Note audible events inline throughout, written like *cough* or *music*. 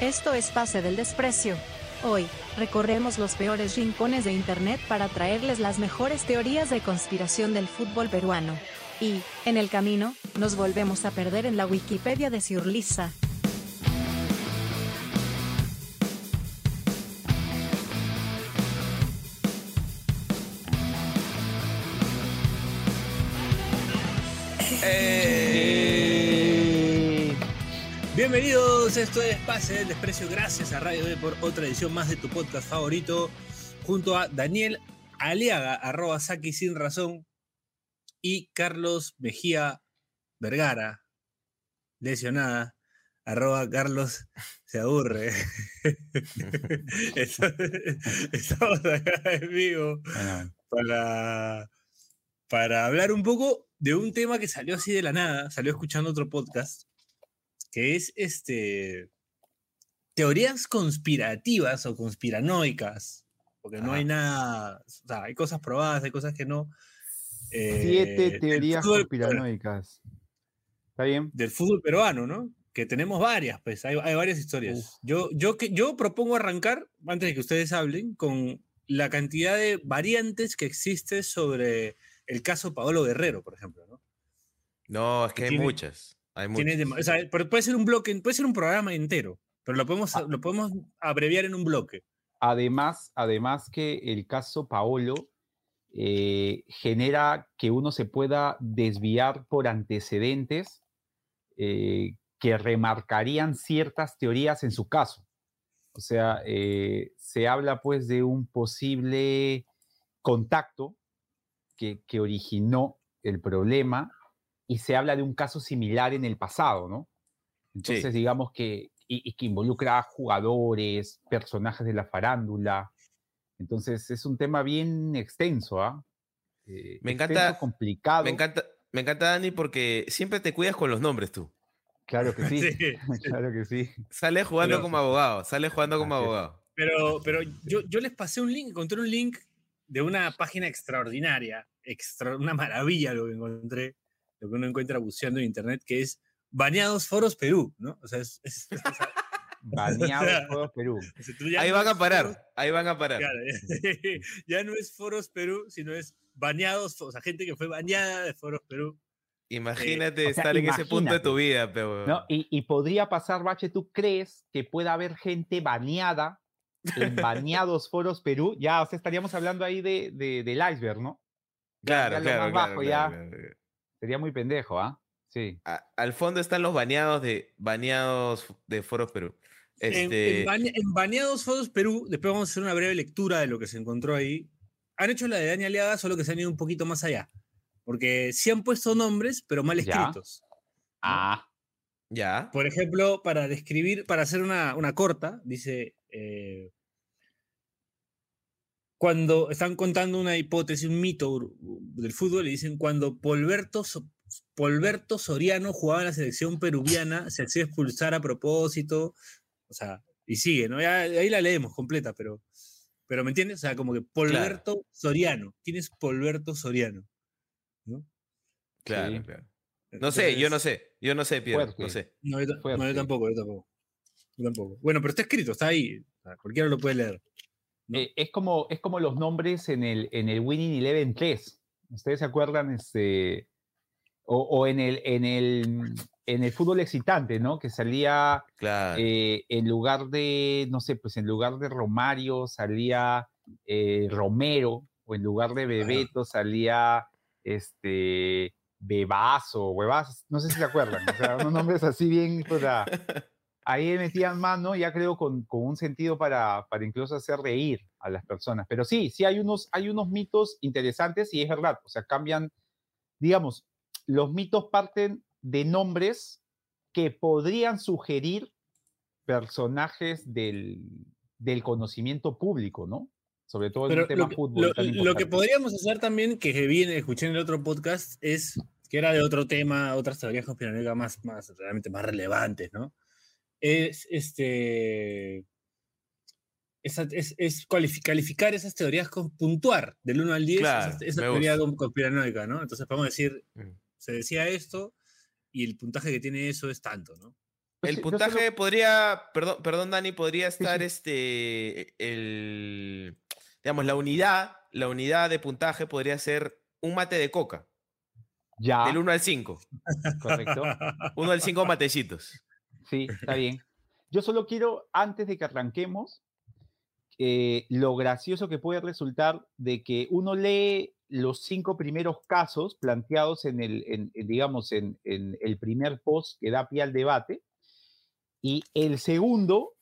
Esto es Pase del Desprecio. Hoy, recorremos los peores rincones de Internet para traerles las mejores teorías de conspiración del fútbol peruano. Y, en el camino, nos volvemos a perder en la Wikipedia de Ciurliza. Bienvenidos, esto es Pase del Desprecio. Gracias a Radio B por otra edición más de tu podcast favorito. Junto a Daniel Aliaga, arroba Saki sin razón, y Carlos Mejía Vergara, lesionada, arroba Carlos se aburre. *laughs* Estamos acá en vivo para, para hablar un poco de un tema que salió así de la nada, salió escuchando otro podcast, que es este teorías conspirativas o conspiranoicas, porque no hay nada, o sea, hay cosas probadas, hay cosas que no. eh, siete del teorías fútbol- conspiranoicas. ¿Está bien? Del fútbol peruano, ¿no? Que tenemos varias, pues, hay, hay varias historias. Uf. Yo, yo, que- yo propongo arrancar, antes de que ustedes hablen, con la cantidad de variantes que existe sobre el caso Paolo Guerrero, por ejemplo, ¿no? No, es que hay Tiene- muchas. Hay muchas. Tiene dema- o sea, pero puede ser un bloque, puede ser un programa entero, pero lo podemos, Ah. lo podemos abreviar en un bloque. Además, además que el caso Paolo eh, genera que uno se pueda desviar por antecedentes eh, que remarcarían ciertas teorías en su caso. O sea, eh, se habla pues de un posible contacto que, que originó el problema y se habla de un caso similar en el pasado, ¿no? Entonces, digamos que, y, y que involucra a jugadores, personajes de la farándula. Entonces, es un tema bien extenso, ¿ah? Eh, Me extenso, encanta- complicado. Me encanta, me encanta, Dani, porque siempre te cuidas con los nombres tú. Claro que sí, *laughs* Sí, *laughs* claro que sí. Sales jugando Pero- como abogado, sales jugando como abogado. Pero, pero yo, yo les pasé un link, encontré un link de una página extraordinaria, extra, una maravilla lo que encontré, lo que uno encuentra buceando en internet, que es Baneados Foros Perú, ¿no? O sea, es, es- es- *laughs* o sea, Baneado de Juegos Perú. o sea, tú ya Ahí no van a foros- parar, ahí van a parar. claro, *laughs* ya no es Foros Perú, sino es baneados, o sea, gente que fue baneada de Foros Perú. Imagínate o sea, estar en ese punto de tu imagínate. vida, pero. ¿no? Y, y podría pasar, Bache, ¿tú crees que pueda haber gente baneada en *laughs* baneados foros Perú? Ya, o sea, estaríamos hablando ahí de, de- del iceberg, ¿no? Ya- claro, ya lo claro, más claro, bajo, claro, ya. claro. Sería muy pendejo, ¿ah? Sí. A- al fondo están los baneados de baneados de Foros Perú. En- Este, En, bane- en Baneados Foros Perú, después vamos a hacer una breve lectura de lo que se encontró ahí. Han hecho la de Dani Aliaga, solo que se han ido un poquito más allá. Porque sí han puesto nombres, pero mal Ya. escritos. Ah, ya. Por ejemplo, para describir, para hacer una, una corta, dice. eh, cuando están contando una hipótesis, un mito del fútbol, y dicen cuando Polberto, Polberto Soriano jugaba en la selección peruviana, se hacía expulsar a propósito. O sea, y sigue, ¿no? Ya, ahí la leemos completa, pero. Pero ¿me entiendes? O sea, como que Polberto Soriano. ¿Quién es Polberto Soriano? ¿No? Claro, Sí. claro. No sé, yo no sé. Yo no sé, Piero. No sé. No, yo, no, yo tampoco, yo tampoco. Yo tampoco. Bueno, pero está escrito, está ahí. O sea, cualquiera lo puede leer. ¿No? eh, es, como, es como los nombres en el, en el Winning Eleven 3. ¿Ustedes se acuerdan? Este, o, o en, el, en, el, en el fútbol excitante, ¿no? Que salía Claro. eh, en lugar de, no sé, pues en lugar de Romario salía eh, Romero, o en lugar de Bebeto salía este Bebazo, Huevaz, no sé si se acuerdan, o sea, unos nombres así bien, o sea, *laughs* ahí metían mano, ya creo, con, con un sentido para, para incluso hacer reír a las personas. Pero sí, sí hay unos, hay unos mitos interesantes y es verdad, o sea, cambian, digamos, los mitos parten de nombres que podrían sugerir personajes del, del conocimiento público, ¿no? Sobre todo en un tema que- fútbol. lo- lo que podríamos hacer también, que viene, escuché en el otro podcast, es que era de otro tema, otras teorías conspiranoicas más, más, realmente más relevantes, ¿no? Es este. es, es cualifi- calificar esas teorías con puntuar del 1 al 10 Claro, esa, esa teoría conspiranoica, ¿no? Entonces podemos decir, Mm. se decía esto y el puntaje que tiene eso es tanto, ¿no? Pues El puntaje solo- podría, perdón, perdón Dani, podría Sí, estar sí. este, el, digamos, la unidad, la unidad de puntaje podría ser un mate de coca, Ya, del 1 al 5. correcto. 1 al 5 matecitos. Sí, está *laughs* bien. Yo solo quiero, antes de que arranquemos, eh, lo gracioso que puede resultar de que uno lee los cinco primeros casos planteados en el, en- digamos, en, en el primer post que da pie al debate, y el segundo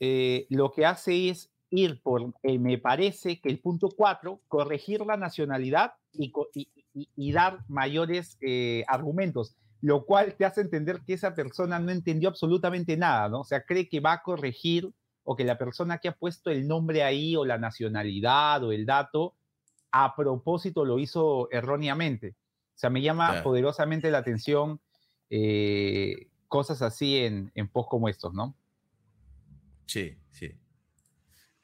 eh, lo que hace es ir por, eh, me parece que el punto 4, corregir la nacionalidad y, y- y- dar mayores argumentos, lo cual te hace entender que esa persona no entendió absolutamente nada, ¿no? O sea, cree que va a corregir o que la persona que ha puesto el nombre ahí o la nacionalidad o el dato a propósito lo hizo erróneamente. O sea, me llama Claro. poderosamente la atención eh, cosas así en, en posts como estos, ¿no? Sí, sí.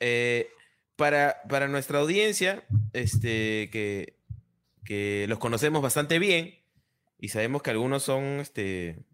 Eh, para, para nuestra audiencia, este, que, que los conocemos bastante bien y sabemos que algunos son este,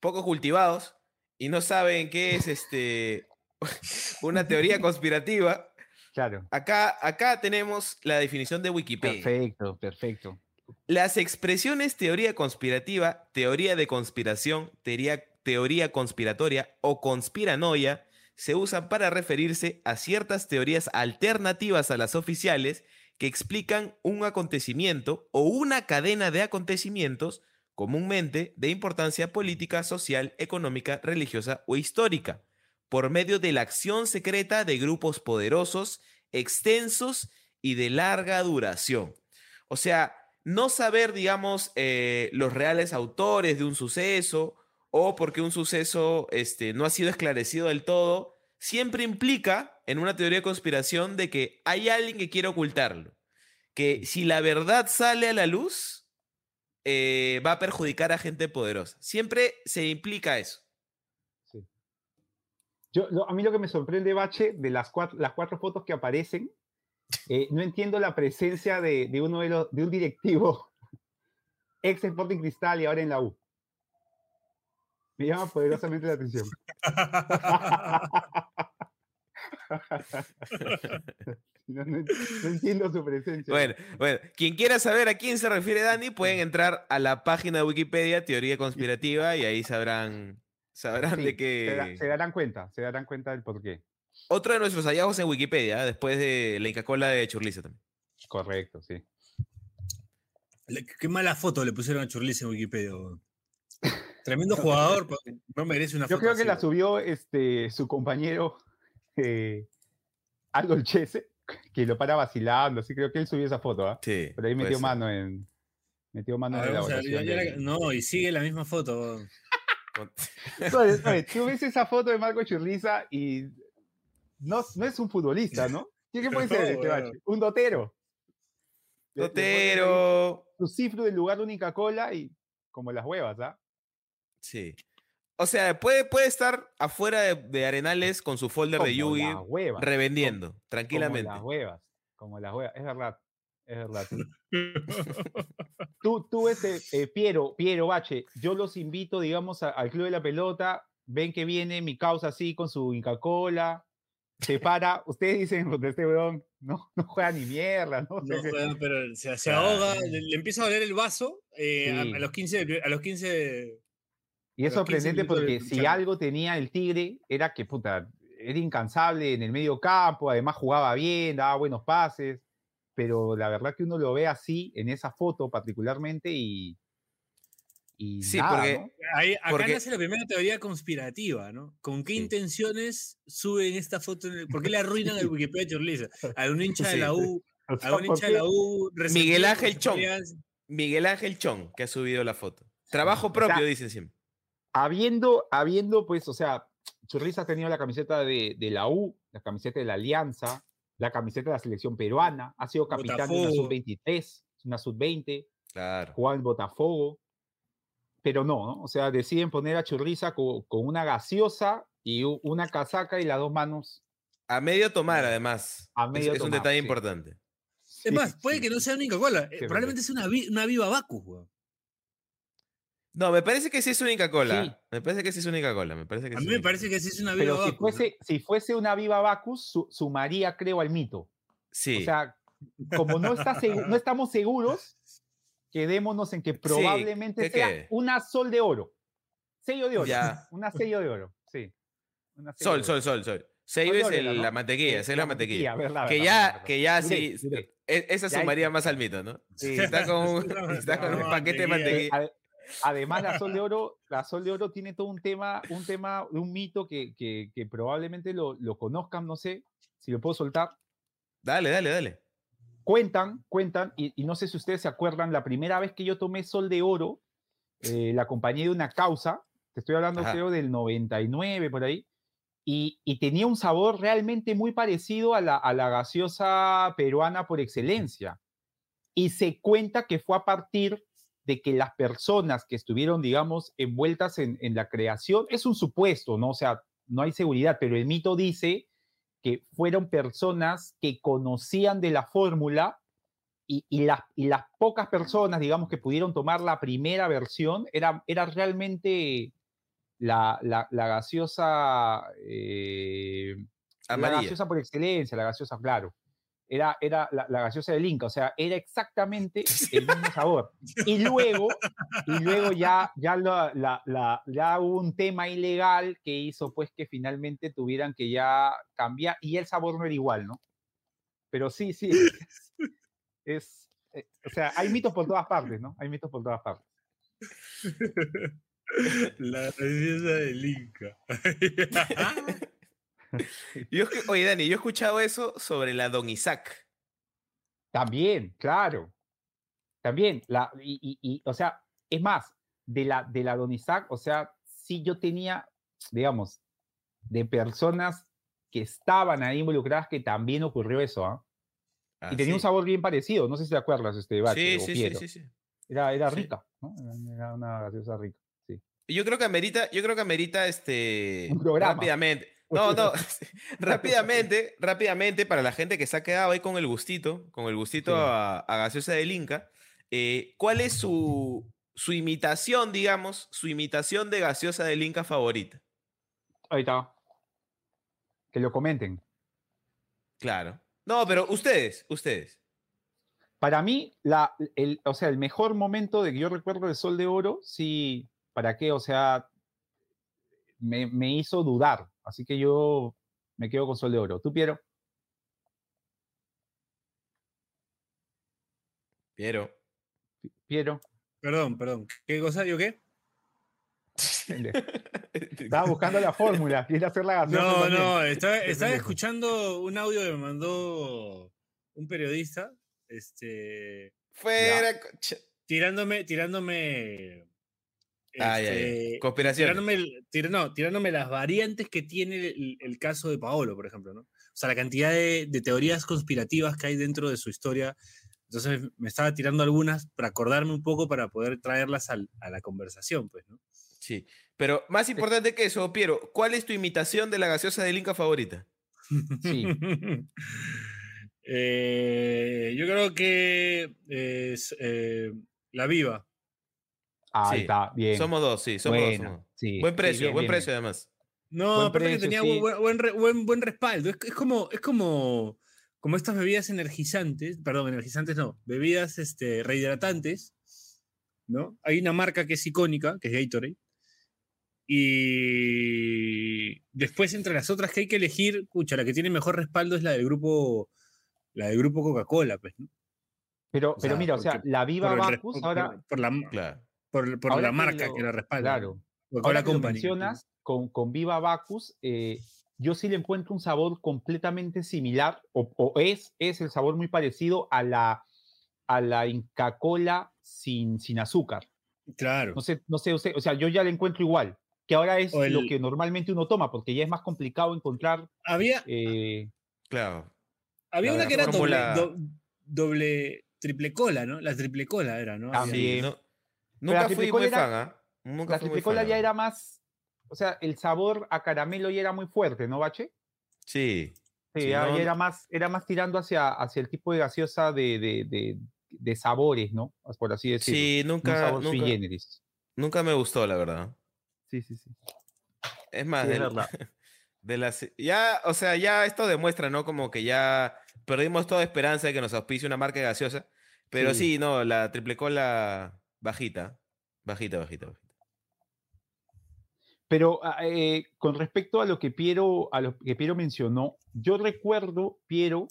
poco cultivados y no saben qué es este, *laughs* una teoría *laughs* conspirativa, Claro. acá, acá tenemos la definición de Wikipedia. Perfecto, perfecto. Las expresiones teoría conspirativa, teoría de conspiración, teoría, teoría conspiratoria o conspiranoia se usan para referirse a ciertas teorías alternativas a las oficiales que explican un acontecimiento o una cadena de acontecimientos comúnmente de importancia política, social, económica, religiosa o histórica, por medio de la acción secreta de grupos poderosos, extensos y de larga duración. O sea, no saber, digamos, eh, los reales autores de un suceso o porque un suceso este, no ha sido esclarecido del todo, siempre implica en una teoría de conspiración de que hay alguien que quiere ocultarlo. Que si la verdad sale a la luz, eh, va a perjudicar a gente poderosa. Siempre se implica eso. Sí. Yo, lo- a mí lo que me sorprende, Bache, de las cuatro, las cuatro fotos que aparecen, eh, no entiendo la presencia de, de uno de, los, de un directivo *laughs* ex Sporting Cristal y ahora en la U. Me llama poderosamente la atención. *laughs* No, no- no entiendo su presencia. Bueno, bueno, quien quiera saber a quién se refiere Dani, pueden entrar a la página de Wikipedia, Teoría Conspirativa, y ahí sabrán, sabrán Sí, de se, da- qué... se darán cuenta, se darán cuenta del por qué. Otro de nuestros hallazgos en Wikipedia, ¿eh? después de la Inca Cola de Churliza también. Correcto, sí. Le- Qué mala foto le pusieron a Churlis en Wikipedia. *laughs* Tremendo jugador, pero no merece una Yo creo que la subió este, su compañero eh, Aldo Chese, que lo para vacilando, así creo que él subió esa foto, ¿ah? Sí. Pero ahí metió ser. mano en. Metió mano en la del- No, y sigue la misma foto. oye, *laughs* Tú ves esa foto de Marco Churliza y no, no es un futbolista, ¿no? ¿Qué, puede *laughs* ser este bache? Un dotero. Totero. Su cifro del lugar única cola y como las huevas, ¿ah? Sí. O sea, puede, puede estar afuera de, de Arenales con su folder de Como Yugi las huevas. revendiendo, Como tranquilamente. las huevas. Como las huevas. Es verdad. Es verdad. *laughs* tú, tú ese, eh, Piero, Piero Bache, yo los invito, digamos, a- al Club de la Pelota, ven que viene mi causa así con su Inca Cola, se para, ustedes dicen, "Puta, este weón no, no juega ni mierda, ¿no? No, *laughs* weón, pero se, ahoga, le, le empieza a doler el vaso eh, a- Sí. a, los 15, de pri- a los 15 y es a los 15 sorprendente porque si algo tenía el Tigre, era que, puta, era incansable en el medio campo, además jugaba bien, daba buenos pases, pero la verdad que uno lo ve así, en esa foto particularmente, y... y Sí, nada, porque- ¿no? Ahí, acá Porque- nace la primera teoría conspirativa, ¿no? ¿Con qué Sí. intenciones suben esta foto? en el- ¿Por qué le arruinan el *laughs* Wikipedia? A un hincha de la U, *laughs* O sea, a un ¿por hincha de la U. Miguel Ángel Chong. Miguel Ángel Chong, que ha subido la foto. Trabajo O sea, propio, dicen siempre. Habiendo, habiendo, pues, o sea, Churriza ha tenido la camiseta de, de la U, la camiseta de la Alianza, la camiseta de la selección peruana, ha sido capitán de una Botafogo. sub-23, una sub-20, Claro. jugaba en Botafogo, pero no, ¿no? O sea, deciden poner a Churriza co- con, una gaseosa y una casaca y las dos manos. A medio tomar, además. A Es- medio es, un tomar, detalle sí. importante. Es más, puede Sí, que no sí. sea una Coca-Cola. Sí, probablemente sea una, una Viva Bacus, weón. No, me parece que sí es una Inca Cola. Sí. Me parece que sí es una Inca Cola. Me parece que A sí mí me parece que sí es una Pero viva si Bacus, ¿no? fuese, si fuese una viva Bacus, su- sumaría, creo, al mito. Sí. O sea, como no, está segu- no estamos seguros, quedémonos en que probablemente ¿qué sea una sol de oro. Sello de oro. Ya. Una sello de oro, sí. Una sello sol, de sol, oro. sol, sol. De es oro el- era, ¿no? la mantequilla, Eh, es la mantequilla. verdad, Que verdad, ya, verdad, que ya sí. Esa sumaría más al mito, ¿no? Sí. Está con, un- *laughs* está con un paquete de Eh, mantequilla. Ade- Además, la Sol de *laughs* Oro, la Sol de Oro tiene todo un tema, un tema, un mito que, que, que probablemente lo, lo conozcan, no sé si lo puedo soltar. Dale, dale, dale. Cuentan, cuentan, y, y no sé si ustedes se acuerdan, la primera vez que yo tomé Sol de Oro, eh, la acompañé de una causa, te estoy hablando Ajá. creo del 99 por ahí, y, y tenía un sabor realmente muy parecido a la, a la gaseosa peruana por excelencia. Y se cuenta que fue a partir de que las personas que estuvieron, digamos, envueltas en, en la creación, es un supuesto, ¿no? O sea, no hay seguridad, pero el mito dice que fueron personas que conocían de la fórmula y, y, las, y las pocas personas, digamos, que pudieron tomar la primera versión, era, era realmente la, la, la gaseosa, eh, la gaseosa por excelencia, la gaseosa, claro. Era, era la, la gaseosa del Inca, o sea, era exactamente *laughs* el mismo sabor. Y luego, y luego ya, ya, la, la, la- ya hubo un tema ilegal que hizo pues que finalmente tuvieran que ya cambiar, y el sabor no era igual, ¿no? Pero sí, sí, es, es, eh, o sea, hay mitos por todas partes, ¿no? Hay mitos por todas partes. *laughs* La gaseosa del Inca. *laughs* *laughs* Yo oye, Dani, yo he escuchado eso sobre la Don Isaac. También, claro. También, la, y, y- y, o sea, es más, de la, de la Don Isaac, o sea, sí yo tenía, digamos, de personas que estaban ahí involucradas que también ocurrió eso, ¿ah? Ah, y tenía un sabor bien parecido, no sé si te acuerdas, este Sí, sí, sí. Era, era rica, ¿no? Era- una gaseosa rica. Yo creo que amerita, yo creo que amerita este Un programa. rápidamente. No, no, *laughs* *laughs* rápidamente, rápidamente para la gente que se ha quedado ahí con el gustito, con el gustito Sí. a, a gaseosa del Inca, eh, ¿cuál es su, su imitación, digamos, su imitación de gaseosa del Inca favorita? Ahí está. Que lo comenten. Claro. No, pero ustedes, ustedes. Para mí, la, el, o sea, el mejor momento de que yo recuerdo de Sol de Oro, sí, ¿para qué? O sea, me, me hizo dudar. Así que yo me quedo con Sol de Oro. ¿Tú, Piero? Piero. Pi- Piero. Perdón, perdón. ¿Qué cosa? ¿Yo qué? *laughs* Estaba buscando la fórmula. *laughs* Quiere hacer la No, no, estaba, escuchando un audio que me mandó un periodista, este, Fuera. concha- tirándome, tirándome, Ah, ya, ya. este, Conspiración. tirándome, no, tirándome las variantes que tiene el, el caso de Paolo, por ejemplo, ¿no? O sea, la cantidad de, de teorías conspirativas que hay dentro de su historia. Entonces me estaba tirando algunas para acordarme un poco para poder traerlas al- a la conversación, pues, ¿no? Sí. Pero más importante que eso, Piero, ¿cuál es tu imitación de la gaseosa del Inca favorita? Sí. *laughs* Eh, yo creo que es eh, la viva. Ahí Sí, está, bien. Somos dos, sí, somos dos. Bueno, somos dos. sí, Buen sí, precio, bien, buen bien, precio bien. además. No, Buen aparte que precio, tenía sí. buen, buen, buen- buen respaldo. Es, es como, es como, como estas bebidas energizantes, perdón, energizantes no, bebidas este, rehidratantes, ¿no? Hay una marca que es icónica, que es Gatorade. Y después, entre las otras que hay que elegir, pucha, la que tiene mejor respaldo es la del grupo, la del grupo Coca-Cola, pues, ¿no? Pero, O pero sea, mira, o sea, la Viva Bacus, por- ahora, por la, Claro. Por, la que marca lo- que la respalda. claro, ahora que lo Company. mencionas, con, con Viva Bacus, eh, yo sí le encuentro un sabor completamente similar, o, o es, es el sabor muy parecido a la, a la Inca Cola sin, sin azúcar. Claro. No sé, no sé, o sea, yo ya le encuentro igual, que ahora es lo que normalmente uno toma, porque ya es más complicado encontrar. Había, eh, Claro. Había La una que era doble, triple cola, ¿no? La triple cola era, ¿no? También. Había- no- la nunca fui muy era- fan, ¿ah? Nunca la fui muy triple cola fan, ya era más, o sea, el sabor a caramelo ya era muy fuerte, ¿no, Bache? Sí. Sí, Sí, ya, no, ya no- era, más, era más tirando hacia, hacia el tipo de gaseosa de, de, de- de sabores, ¿no? Por así decirlo. Sí, Un nunca, sabor sui nunca. Nunca me gustó, la verdad. Sí, sí, sí. Es más, Sí, es *laughs* de las, ya, o sea, ya esto demuestra, ¿no? Como que ya perdimos toda esperanza de que nos auspicie una marca gaseosa. Pero Sí. sí, no, la triple cola bajita. Bajita, bajita, bajita. Pero ah, eh, con respecto a lo que Piero, a lo que Piero mencionó, yo recuerdo, Piero,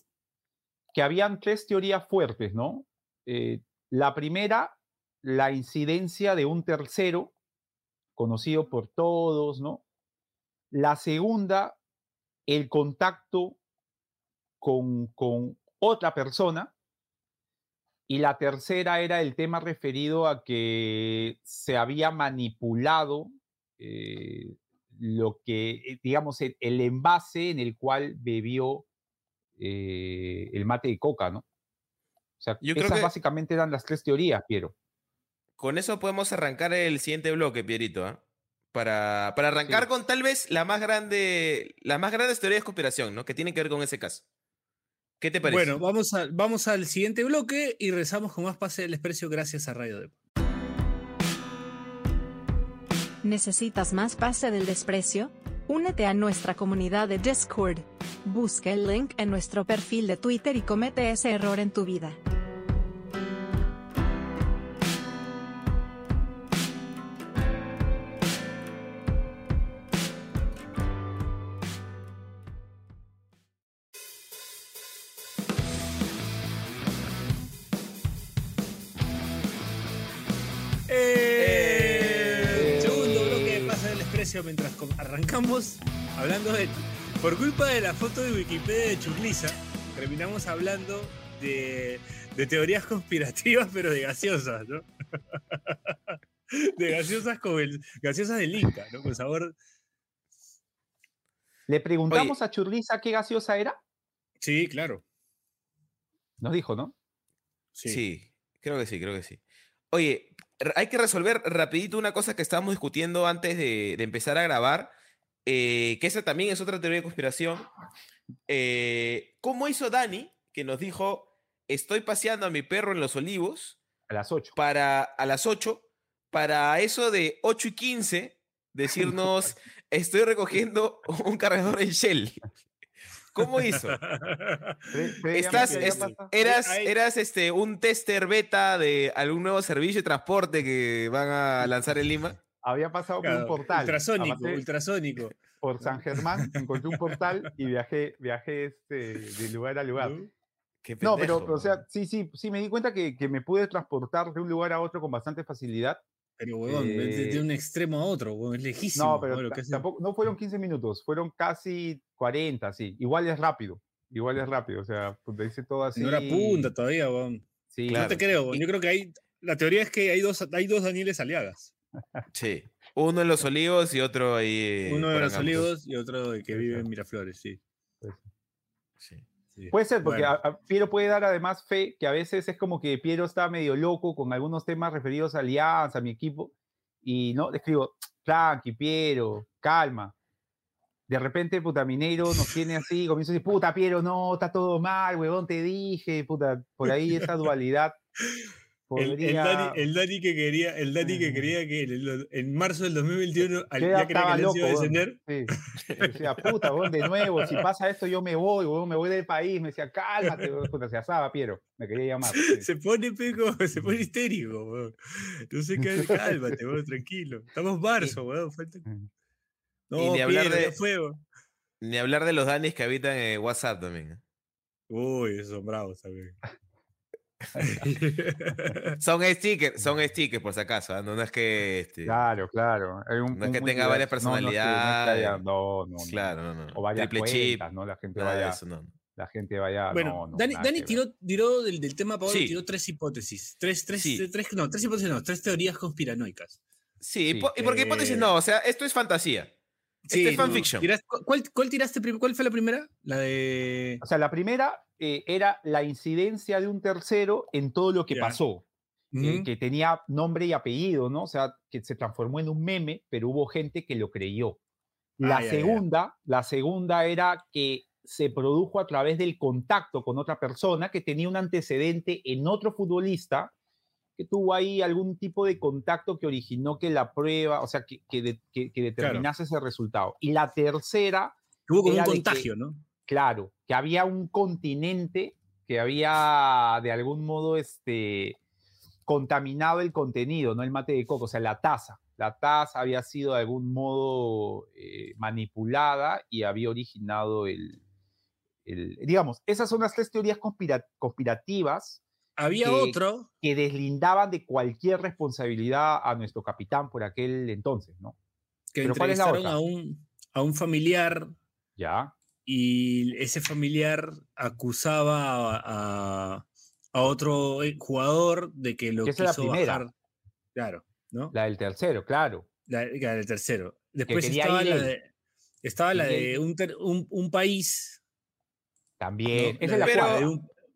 que habían tres teorías fuertes, ¿no? Eh, la primera, la incidencia de un tercero, conocido por todos, ¿no? La segunda, el contacto con, con otra persona. Y la tercera era el tema referido a que se había manipulado eh, lo que, eh, digamos, el, el envase en el cual bebió eh, el mate de coca, ¿no? O sea, Yo creo esas que- básicamente eran las tres teorías, Piero. Con eso podemos arrancar el siguiente bloque, Pierito, ¿ah? Para, para arrancar Sí. con tal vez la más grande, las más grandes teorías de conspiración, ¿no? Que tienen que ver con ese caso. ¿Qué te parece? Bueno, vamos, a, vamos al siguiente bloque y rezamos con más pase del desprecio gracias a Radio Dep. ¿Necesitas más pase del desprecio? Únete a nuestra comunidad de Discord. Busca el link en nuestro perfil de Twitter y comete ese error en tu vida. Mientras arrancamos hablando de... Por culpa de la foto de Wikipedia de Churliza, terminamos hablando de, de teorías conspirativas, pero de gaseosas, ¿no? *laughs* De gaseosas como el, gaseosas del Inca, ¿no? Con sabor... Le preguntamos a Churliza qué gaseosa era. Sí, claro. Nos dijo, ¿no? Sí. creo que sí, creo que sí. Oye, hay que resolver rapidito una cosa que estábamos discutiendo antes de, de empezar a grabar, eh, que esa también es otra teoría de conspiración. Eh, ¿Cómo hizo Dani, que nos dijo, estoy paseando a mi perro en los olivos A las 8. para a las 8, para eso de 8 y 15, *laughs* decirnos, estoy recogiendo un cargador en Shell? ¿Cómo hizo? *laughs* Estás, es- eras, eras este, un tester beta de algún nuevo servicio de transporte que van a lanzar en Lima. Había pasado por Claro, un portal. Ultrasónico, ultrasónico. *laughs* por San Germán, encontré un portal y viajé, viajé este, de lugar a lugar. ¿no? Qué No, pero, pendejo, o sea, sí, sí, sí, me di cuenta que, que me pude transportar de un lugar a otro con bastante facilidad. Pero, huevón, de, de- de Eh, un extremo a otro, huevón, es lejísimo. No, pero tampoco, no fueron 15 minutos, fueron casi 40, sí. Igual es rápido, igual es rápido, o sea, pues te dice todo así. No era punta todavía, huevón. Sí, No te creo, huevón. Y- Yo creo que hay. La teoría es que hay dos, hay dos Danieles Aliagas. Sí. Uno en los olivos y otro ahí. Uno de los olivos y otro de que vive en Miraflores, sí. Sí. Sí. Puede ser, porque Bueno. a- a Piero puede dar además fe que a veces es como que Piero está medio loco con algunos temas referidos a Alianza, a mi equipo, y no, le escribo, tranqui, Piero, calma. De repente, puta, Mineiro nos tiene así, comienza a decir, puta, Piero, no, está todo mal, huevón, te dije, puta, por ahí esa dualidad. *laughs* El, el podría- Dani, el Dani que quería, el Dani que quería que en, el- en marzo del 2021 al- ya estaba que Alianza iba a loco, descender. Sí. *laughs* Decía, puta, weón, de nuevo, si pasa esto, yo me voy, weón, me voy del país. Me decía, cálmate, puta, se asaba, Piero. Me quería llamar. sí. Se pone pico, *laughs* se pone histérico, weón. No sé qué, *laughs* cálmate, weón, tranquilo. Estamos marzo, weón. Falta... Mm. No, ni hablar Piero, de- fue, weón. Ni hablar de los danis que habitan en WhatsApp también. ¿eh? Uy, esos son bravos también. *laughs* Son stickers, son stickers por si acaso. ¿ah? No, no es que. este, Claro, claro. Hay un- No es que un tenga varias personalidades. No, no, no. Claro, no, no. O varias Triple chip. cuentas, ¿no? La gente vaya, eso, no. la gente vaya, bueno, no, no, Dani, Dani tiró, tiró del, del tema Pablo, Sí. tiró tres hipótesis. Tres, tres, Sí. tres, no, tres hipótesis no, tres teorías conspiranoicas. Sí, ¿y por qué hipótesis eh, no? O sea, esto es fantasía. Este es no, fanfiction. tiraste- cu- ¿cuál, cuál tiraste ¿Cuál fue la primera? La de. O sea, la primera eh, era la incidencia de un tercero en todo lo que Ya. pasó. eh, Ujú. que tenía nombre y apellido, ¿no? O sea, que se transformó en un meme, pero hubo gente que lo creyó. La Ah, segunda, la segunda era que se produjo a través del contacto con otra persona que tenía un antecedente en otro futbolista que tuvo ahí algún tipo de contacto que originó que la prueba, o sea, que, que, que, determinase ese resultado. Y la tercera... Hubo como un contagio, ¿no? Claro, que había un continente que había de algún modo este, contaminado el contenido, no el mate de coco, o sea, la taza. La taza había sido de algún modo eh, manipulada y había originado el, el, Digamos, esas son las tres teorías conspirativas. Había otro. Que deslindaban de cualquier responsabilidad a nuestro capitán por aquel entonces, ¿no? Que entrevistaron a un, a un familiar. Ya. Y ese familiar acusaba a, a otro eh, jugador de que lo quiso bajar. Claro, ¿no? La del tercero, claro. La, del tercero. Después estaba la, de, estaba la de, un, un, país. También. Esa, es la cuarta.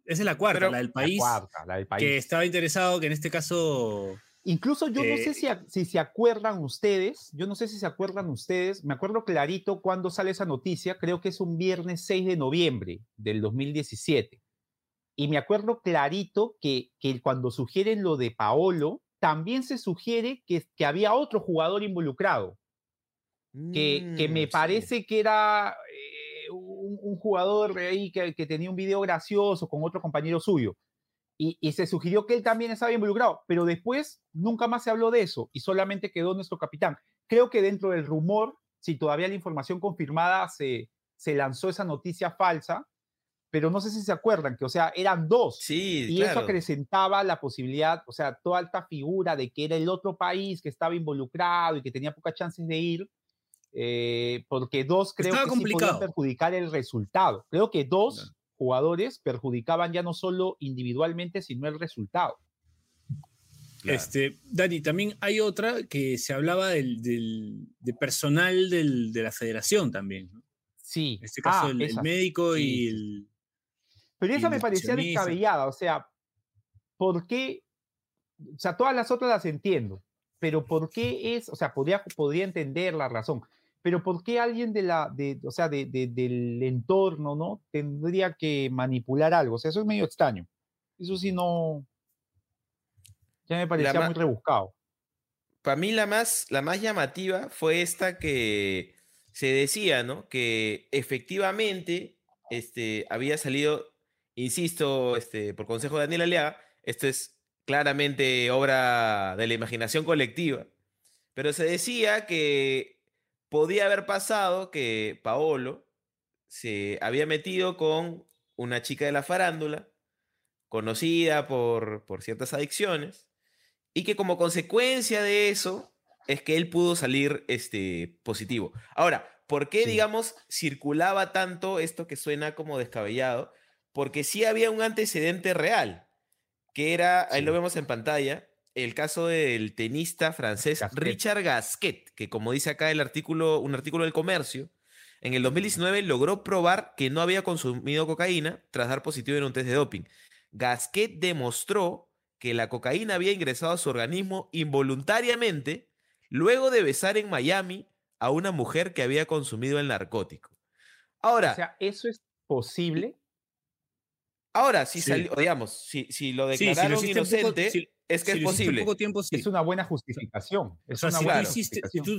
Esa es la cuarta, la, del país, la del país. Que estaba interesado, que en este caso. Incluso yo no sé eh, si, si, se acuerdan ustedes, yo no sé si se acuerdan ustedes, me acuerdo clarito cuando sale esa noticia, creo que es un viernes 6 de noviembre del 2017 y me acuerdo clarito que, que cuando sugieren lo de Paolo, también se sugiere que, que había otro jugador involucrado, que, que, me mm, parece que era un, jugador ahí que, que, tenía un video gracioso con otro compañero suyo. Y, y, se sugirió que él también estaba involucrado, pero después nunca más se habló de eso y solamente quedó nuestro capitán. Creo que dentro del rumor, si todavía la información confirmada se, se lanzó esa noticia falsa, pero no sé si se acuerdan que, o sea, eran dos. Sí, y eso acrecentaba la posibilidad, o sea, toda esta figura de que era el otro país que estaba involucrado y que tenía pocas chances de ir, eh, porque dos creo que sí podían perjudicar el resultado. Creo que dos jugadores perjudicaban ya no solo individualmente, sino el resultado. Este, Dani, también hay otra que se hablaba del, de personal del, de la federación también. Sí. En este caso, ah, el, médico y el, pero esa me parecía descabellada, o sea, ¿por qué? O sea, todas las otras las entiendo, pero ¿por qué es? O sea, podría, podría entender la razón, pero ¿por qué alguien de la, de, o sea, de, del entorno, ¿no? Tendría que manipular algo, o sea, eso es medio extraño. Eso sí no, ya me parecía muy rebuscado. Para mí la más, la más llamativa fue esta que se decía, ¿no? Que efectivamente este, había salido insisto, este, por consejo de Daniel Aliaga, esto es claramente obra de la imaginación colectiva, pero se decía que podía haber pasado que Paolo se había metido con una chica de la farándula, conocida por, por ciertas adicciones, y que como consecuencia de eso es que él pudo salir este, positivo. Ahora, ¿por qué, digamos, circulaba tanto esto que suena como descabellado? porque sí había un antecedente real, que era, ahí lo vemos en pantalla, el caso del tenista francés Richard Gasquet, que como dice acá el artículo, un artículo del comercio, en el 2019 logró probar que no había consumido cocaína tras dar positivo en un test de doping. Gasquet demostró que la cocaína había ingresado a su organismo involuntariamente luego de besar en Miami a una mujer que había consumido el narcótico. Ahora, o sea, eso es posible Ahora, si salió, digamos, si, si lo declararon inocente, es que es posible. Es una buena justificación.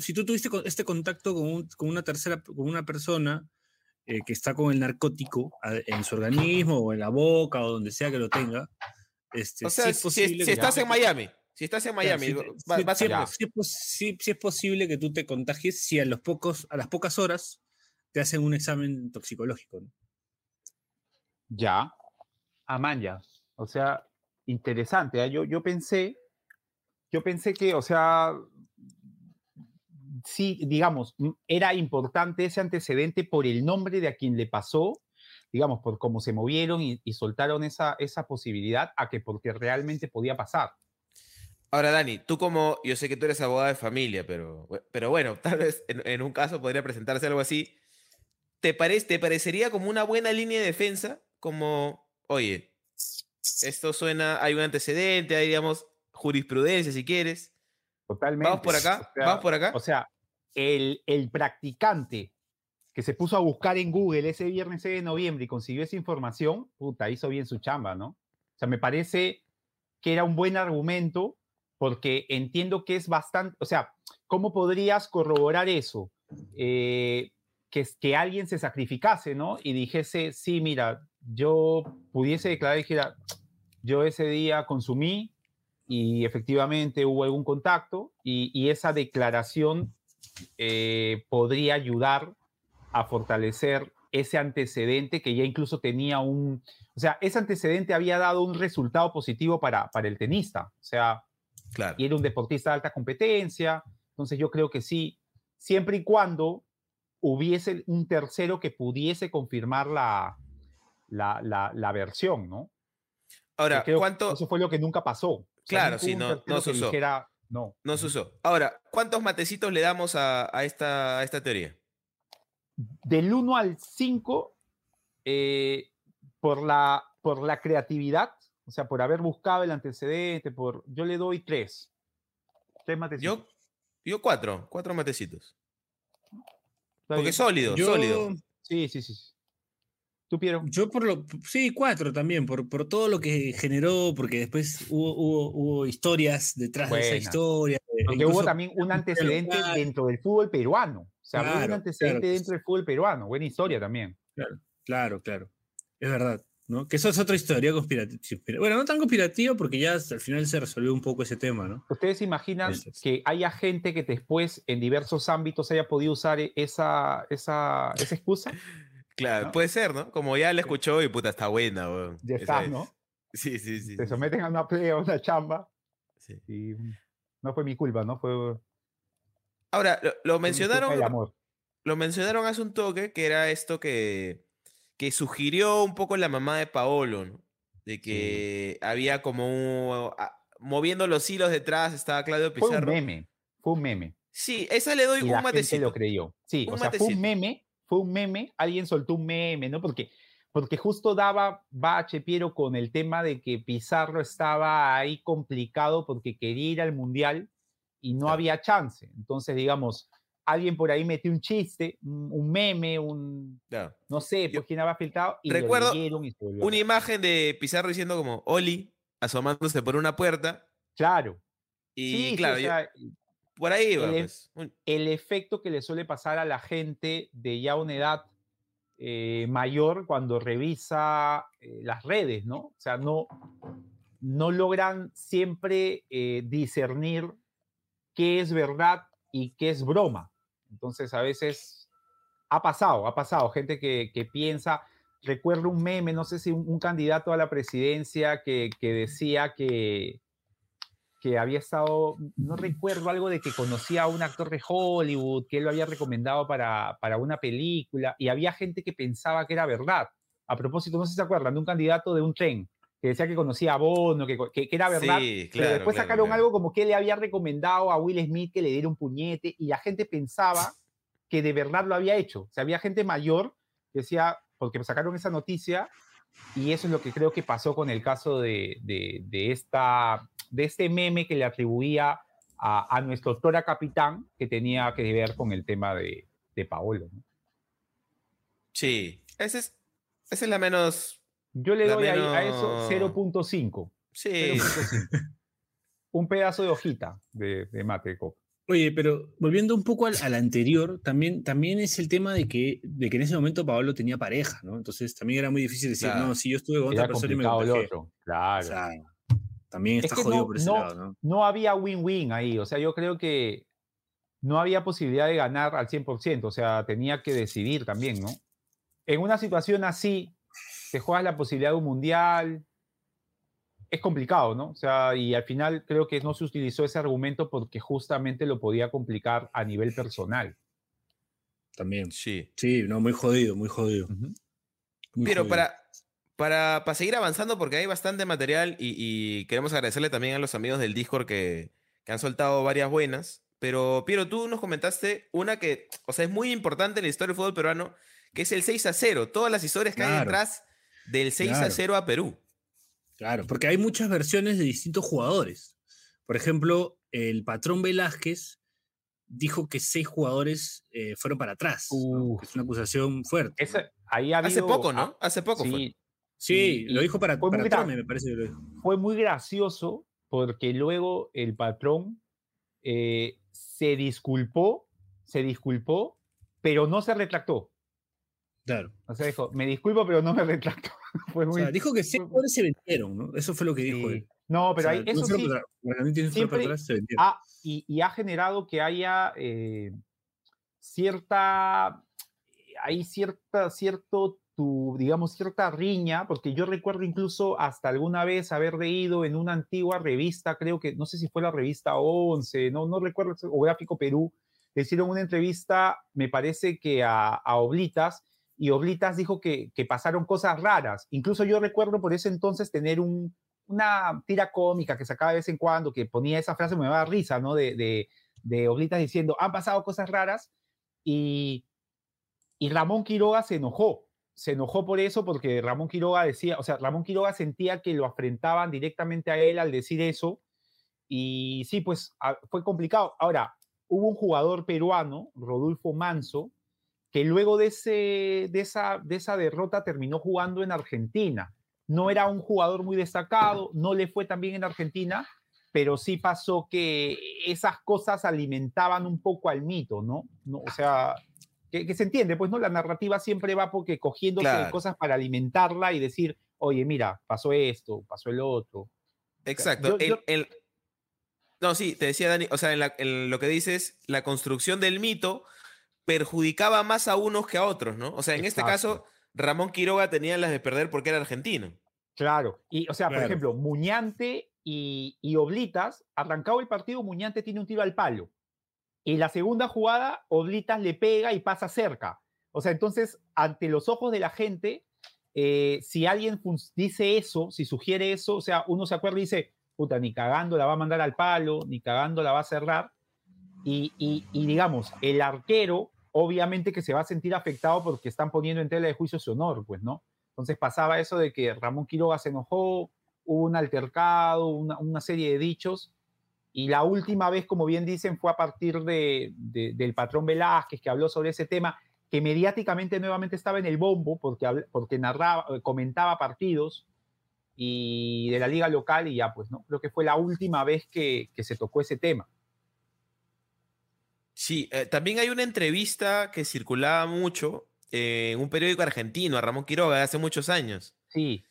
si, tú tuviste este contacto con, con, una tercera, con una persona eh, que está con el narcótico en su organismo o en la boca o donde sea que lo tenga, este, o sea, si, estás en Miami, si estás en Miami, vas a si, es posible que tú te contagies si a, los pocos, a las pocas horas te hacen un examen toxicológico. Ya, Amanya. O sea, interesante. ¿eh? Yo, yo pensé, yo pensé que, o sea, sí, digamos, era importante ese antecedente por el nombre de a quien le pasó, digamos, por cómo se movieron y, soltaron esa, esa posibilidad a que porque realmente podía pasar. Ahora, Dani, tú como, yo sé que tú eres abogada de familia, pero, pero bueno, *laughs* tal vez en, en un caso podría presentarse algo así. ¿Te, parece, ¿Te parecería como una buena línea de defensa? Como, oye, esto suena, hay un antecedente, hay, digamos, jurisprudencia, si quieres. Totalmente. Vamos por acá, vamos por acá. O sea, el, el practicante que se puso a buscar en Google ese viernes de noviembre y consiguió esa información, puta, hizo bien su chamba, ¿no? O sea, me parece que era un buen argumento porque entiendo que es bastante, o sea, ¿cómo podrías corroborar eso? Eh, que, que alguien se sacrificase, ¿no? Y dijese, sí, mira, yo pudiese declarar y dijera, yo ese día consumí y efectivamente hubo algún contacto y, y esa declaración eh, podría ayudar a fortalecer ese antecedente que ya incluso tenía un, o sea, ese antecedente había dado un resultado positivo para, para el tenista, o sea, Claro. y era un deportista de alta competencia, entonces yo creo que sí, siempre y cuando hubiese un tercero que pudiese confirmar la, la, la, la versión, ¿no? Ahora, Creo ¿cuánto? Eso fue lo que nunca pasó. O sea, Claro, nunca sí, no- no se usó. dijera, no. No se usó. Ahora, ¿cuántos matecitos le damos a, a esta, a esta teoría? Del 1 al 5, eh, por, la, por la creatividad, o sea, por haber buscado el antecedente, por, yo le doy 3. Tres matecitos. Yo, yo cuatro, cuatro matecitos. Está Porque sólido, Yo, sólido. Sí, sí, sí. Sí. ¿Tú, Piero? yo por lo, sí, cuatro también, por, por todo lo que generó, porque después hubo, hubo, hubo historias detrás de esa historia. Porque hubo también un antecedente dentro del fútbol peruano. O sea, hubo un Claro, antecedente claro. dentro del fútbol peruano. Buena historia también. Claro, claro. Es verdad, ¿no? Que eso es otra historia conspirativa. Bueno, no tan conspirativa porque ya al final se resolvió un poco ese tema, ¿no? ¿Ustedes imaginan que haya gente que después en diversos ámbitos haya podido usar e- esa, esa, esa excusa? Claro, ¿no? puede ser, ¿no? Como ya la escuchó y puta, está buena, weón. Ya Esa está, es. ¿no? Sí, sí, sí. Se sí, someten a una plea, a una chamba sí. y mm, no fue mi culpa, ¿no? Fue Ahora, lo, lo mencionaron, el amor. lo mencionaron hace un toque, que era esto que, que sugirió un poco la mamá de Paolo, ¿no? De que había como un- a- moviendo los hilos detrás estaba Claudio Fue un Pizarro. meme, fue un meme. Sí, esa le doy Y un la gente matecito. lo creyó. Sí, Un o sea, fue un matecito. meme, fue un meme, alguien soltó un meme, ¿no? Porque, porque justo daba bache Piero con el tema de que Pizarro estaba ahí complicado porque quería ir al Mundial y no había chance. Entonces, digamos, alguien por ahí metió un chiste, un, meme, un, Claro. no sé, pues quién había filtrado y recuerdo lo y Una imagen de Pizarro diciendo como Oli asomándose por una puerta. Claro. Y sí, sí, claro, yo- por ahí va, el e- pues. El efecto que le suele pasar a la gente de ya una edad eh, mayor cuando revisa eh, las redes, ¿no? O sea, no, no logran siempre eh, discernir qué es verdad y qué es broma. Entonces, a veces ha pasado, ha pasado, gente que, que piensa, recuerdo un meme, no sé si un, un candidato a la presidencia que, que decía que, que había estado, no recuerdo algo de que conocía a un actor de Hollywood, que él lo había recomendado para, para una película, y había gente que pensaba que era verdad. A propósito, no sé si se acuerdan de un candidato de un tren que decía que conocía a Bono, que, que, que era verdad, Sí, pero claro, después claro, sacaron claro. algo como que le había recomendado a Will Smith que le diera un puñete, y la gente pensaba que de verdad lo había hecho. O sea, había gente mayor que decía, porque sacaron esa noticia, y eso es lo que creo que pasó con el caso de, de, de esta, de este meme que le atribuía a, a nuestro Tora Capitán, que tenía que ver con el tema de, de Paolo. ¿no? Sí, esa es, esa es la menos. Yo le doy ahí a eso menos- 0.5. Sí, 0.5. Un pedazo de hojita de, de mate de coca. Oye, pero volviendo un poco al, al anterior, también, también es el tema de que, de que en ese momento Pablo tenía pareja, ¿no? Entonces también era muy difícil decir, Claro. no, si yo estuve con otra persona y me contagié. otro. Claro. O sea, también Es está que jodido no- por ese no- lado, ¿no? no había win-win ahí. O sea, yo creo que no había posibilidad de ganar al 100%. O sea, tenía que decidir también, ¿no? En una situación así, te juegas la posibilidad de un mundial. Es complicado, ¿no? O sea, y al final creo que no se utilizó ese argumento porque justamente lo podía complicar a nivel personal. También. sí. Sí, no, muy jodido, muy jodido. Muy Pero jodido. para, para, para seguir avanzando, porque hay bastante material y, y queremos agradecerle también a los amigos del Discord que, que han soltado varias buenas. Pero, Piero, tú nos comentaste una que, o sea, es muy importante en la historia del fútbol peruano, que es el 6 a 0. Todas las historias que hay Claro. detrás del 6 a Claro. 0 a Perú. Claro, porque hay muchas versiones de distintos jugadores. Por ejemplo, el patrón Velázquez dijo que seis jugadores eh, fueron para atrás. Es una acusación fuerte. Esa- ¿no? ahí ha Hace habido- poco, ah, ¿no? Hace poco fue. Sí, Sí, Y- lo dijo para, fue para muy me parece que lo dijo. Fue muy gracioso porque luego el patrón eh, se disculpó, se disculpó, pero no se retractó. Claro. O sea, dijo, me disculpo, pero no me retracto. *laughs* Fue O muy... sea, dijo que fue- jugadores se vendieron, ¿no? Eso fue lo que dijo sí. él. No, pero O sea, ahí- eso sí, para- siempre- atrás, se vendieron. ha- y, y ha generado que haya eh, cierta, hay cierta, cierto, tu, digamos, cierta riña, porque yo recuerdo incluso hasta alguna vez haber leído en una antigua revista, creo que, no sé si fue la revista 11, no, no recuerdo, o Gráfico Perú, hicieron una entrevista, me parece que a, a Oblitas, y Oblitas dijo que, pasaron cosas raras. Incluso yo recuerdo por ese entonces tener un, una tira cómica que sacaba de vez en cuando, que ponía esa frase, me daba risa, ¿no? De, de, de Oblitas diciendo, han pasado cosas raras, y, y Ramón Quiroga se enojó. Se enojó por eso porque Ramón Quiroga decía, o sea, Ramón Quiroga sentía que lo afrentaban directamente a él al decir eso. Y sí, pues fue complicado. Ahora, hubo un jugador peruano, Rodolfo Manso, que luego de, ese, de, esa, de esa derrota terminó jugando en Argentina. No era un jugador muy destacado, no le fue tan bien en Argentina, pero sí pasó que esas cosas alimentaban un poco al mito, ¿no? no o sea, que, que se entiende, pues, ¿no? La narrativa siempre va porque Claro. cosas para alimentarla y decir, oye, mira, pasó esto, pasó el otro. Exacto. yo- el- yo- el- No, sí, te decía Dani, o sea, en, la- en lo que dices, la construcción del mito perjudicaba más a unos que a otros, ¿no? O sea, en este caso, Ramón Quiroga tenía las de perder porque era argentino. Claro. Y, o sea, por ejemplo, Muñante y, y Oblitas, arrancado el partido, Muñante tiene un tiro al palo. Y la segunda jugada, Oblitas le pega y pasa cerca. O sea, entonces, ante los ojos de la gente, eh, si alguien dice eso, si sugiere eso, o sea, uno se acuerda y dice, puta, ni cagando la va a mandar al palo, ni cagando la va a cerrar. Y, y- y digamos, el arquero, obviamente que se va a sentir afectado porque están poniendo en tela de juicio su honor, pues, ¿no? Entonces pasaba eso de que Ramón Quiroga se enojó, hubo un altercado, una, una serie de dichos, y la última vez, como bien dicen, fue a partir de, de- del patrón Velázquez que habló sobre ese tema, que mediáticamente nuevamente estaba en el bombo porque, porque narraba, eh, comentaba partidos y de la liga local y ya pues, ¿no? Creo que fue la última vez que, que se tocó ese tema. Sí, eh, también hay una entrevista que circulaba mucho eh, en un periódico argentino a Ramón Quiroga de hace muchos años. Sí,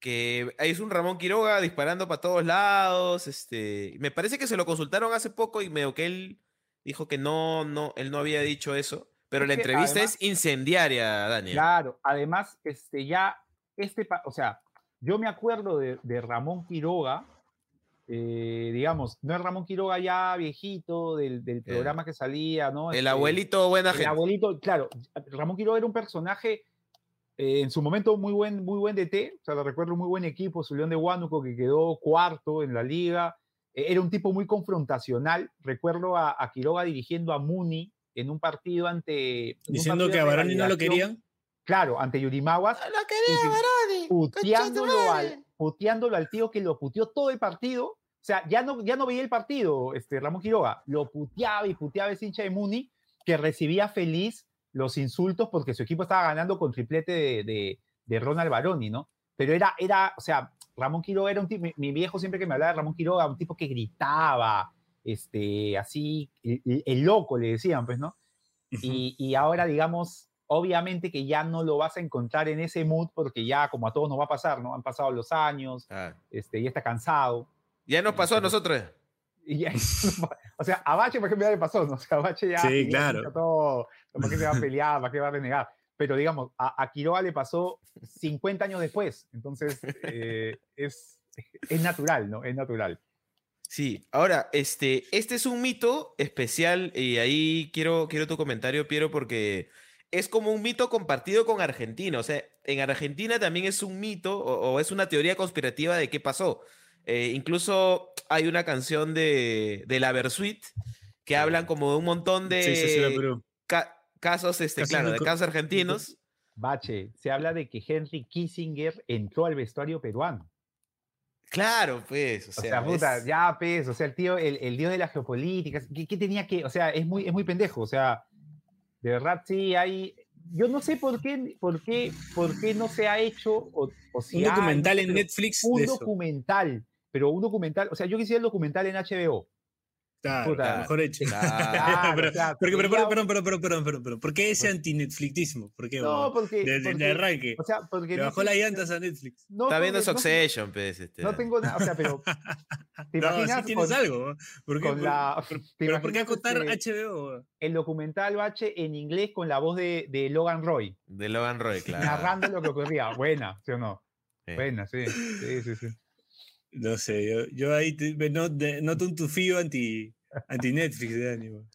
Que es un Ramón Quiroga disparando para todos lados. Este, me parece que se lo consultaron hace poco y medio que él dijo que no, no, él no había dicho eso. Pero Es la entrevista además- es incendiaria, Daniel. Claro, además, este, ya, este, o sea, yo me acuerdo de, de Ramón Quiroga, eh, digamos, no es Ramón Quiroga ya viejito del, del programa que salía, ¿no? El Este, abuelito buena el gente. abuelito, claro, Ramón Quiroga era un personaje, eh, en su momento muy buen, muy buen DT, o sea, lo recuerdo, muy buen equipo, su León de Huánuco que quedó cuarto en la liga, eh, era un tipo muy confrontacional, recuerdo a, a Quiroga dirigiendo a Muni en un partido ante... Diciendo partido que a Baroni no lo querían. Claro, ante Yurimaguas, ¡Lo quería Baroni! puteándolo al, puteándolo al tío que lo puteó todo el partido. O sea, ya no, ya no veía el partido, este, Ramón Quiroga. Lo puteaba y puteaba ese hincha de Muni que recibía feliz los insultos porque su equipo estaba ganando con triplete de, de, de Ronald Baroni, ¿no? Pero era, era, o sea, Ramón Quiroga era un tipo, mi, mi viejo siempre que me hablaba de Ramón Quiroga, un tipo que gritaba, este, así, el, el loco le decían, pues, ¿no? Y, y ahora, digamos, obviamente que ya no lo vas a encontrar en ese mood porque ya, como a todos nos va a pasar, ¿no? Han pasado los años, Ah, este, ya está cansado. ya nos pasó a nosotros. *laughs* Y ya- o sea, a Bache, por ejemplo, ya le pasó, ¿no? O sea, a Bache ya. Sí, ya claro. pinta Todo, ¿Para qué se va a pelear? ¿Para qué va a renegar? Pero digamos, a, a Quiroga le pasó 50 años después. Entonces, eh, es, es natural, ¿no? Es natural. Sí, ahora, este, este es un mito especial y ahí quiero, quiero tu comentario, Piero, porque es como un mito compartido con Argentina. O sea, en Argentina también es un mito o, o es una teoría conspirativa de qué pasó. Eh, incluso hay una canción de, de la Versuit que hablan como de un montón de Sí, sí, sí, la Perú. ca- casos, este, Casos claro, de casos argentinos. Bache, se habla de que Henry Kissinger entró al vestuario peruano. Claro, pues. O O sea, sea, puta, es- ya, pues, o sea, el tío, el, el dios de la geopolítica, ¿qué, qué tenía que, o sea, es muy, es muy pendejo, o sea, de verdad sí hay, yo no sé por qué, por qué, por qué no se ha hecho o, o si Un documental en Netflix Un de eso. documental, pero un documental, o sea, yo quisiera el documental en HBO. Claro, mejor hecho. Claro, *laughs* pero, claro, pero, pero, pero, pero, pero, pero, pero, pero, ¿por qué ese anti-Netflixismo? ¿Por qué? No, porque, de, de- de porque- arranque. o sea, porque Le no bajó sé- las llantas a Netflix. no, Está viendo porque no- Succession, pues. Este, No tengo nada, o sea, pero *laughs* ¿te No, imaginas sí tienes con- algo. ¿no? ¿Por qué, por- la- por- *laughs* ¿te pero ¿por qué acotar este- HBO? el documental Bache en inglés con la voz de, de Logan Roy, De Logan Roy, claro. narrando lo que ocurría? Buena, ¿sí o no? Sí. Buena, sí, sí, sí, sí. No sé, yo, yo ahí de- noto un tufío anti, anti Netflix de ánimo.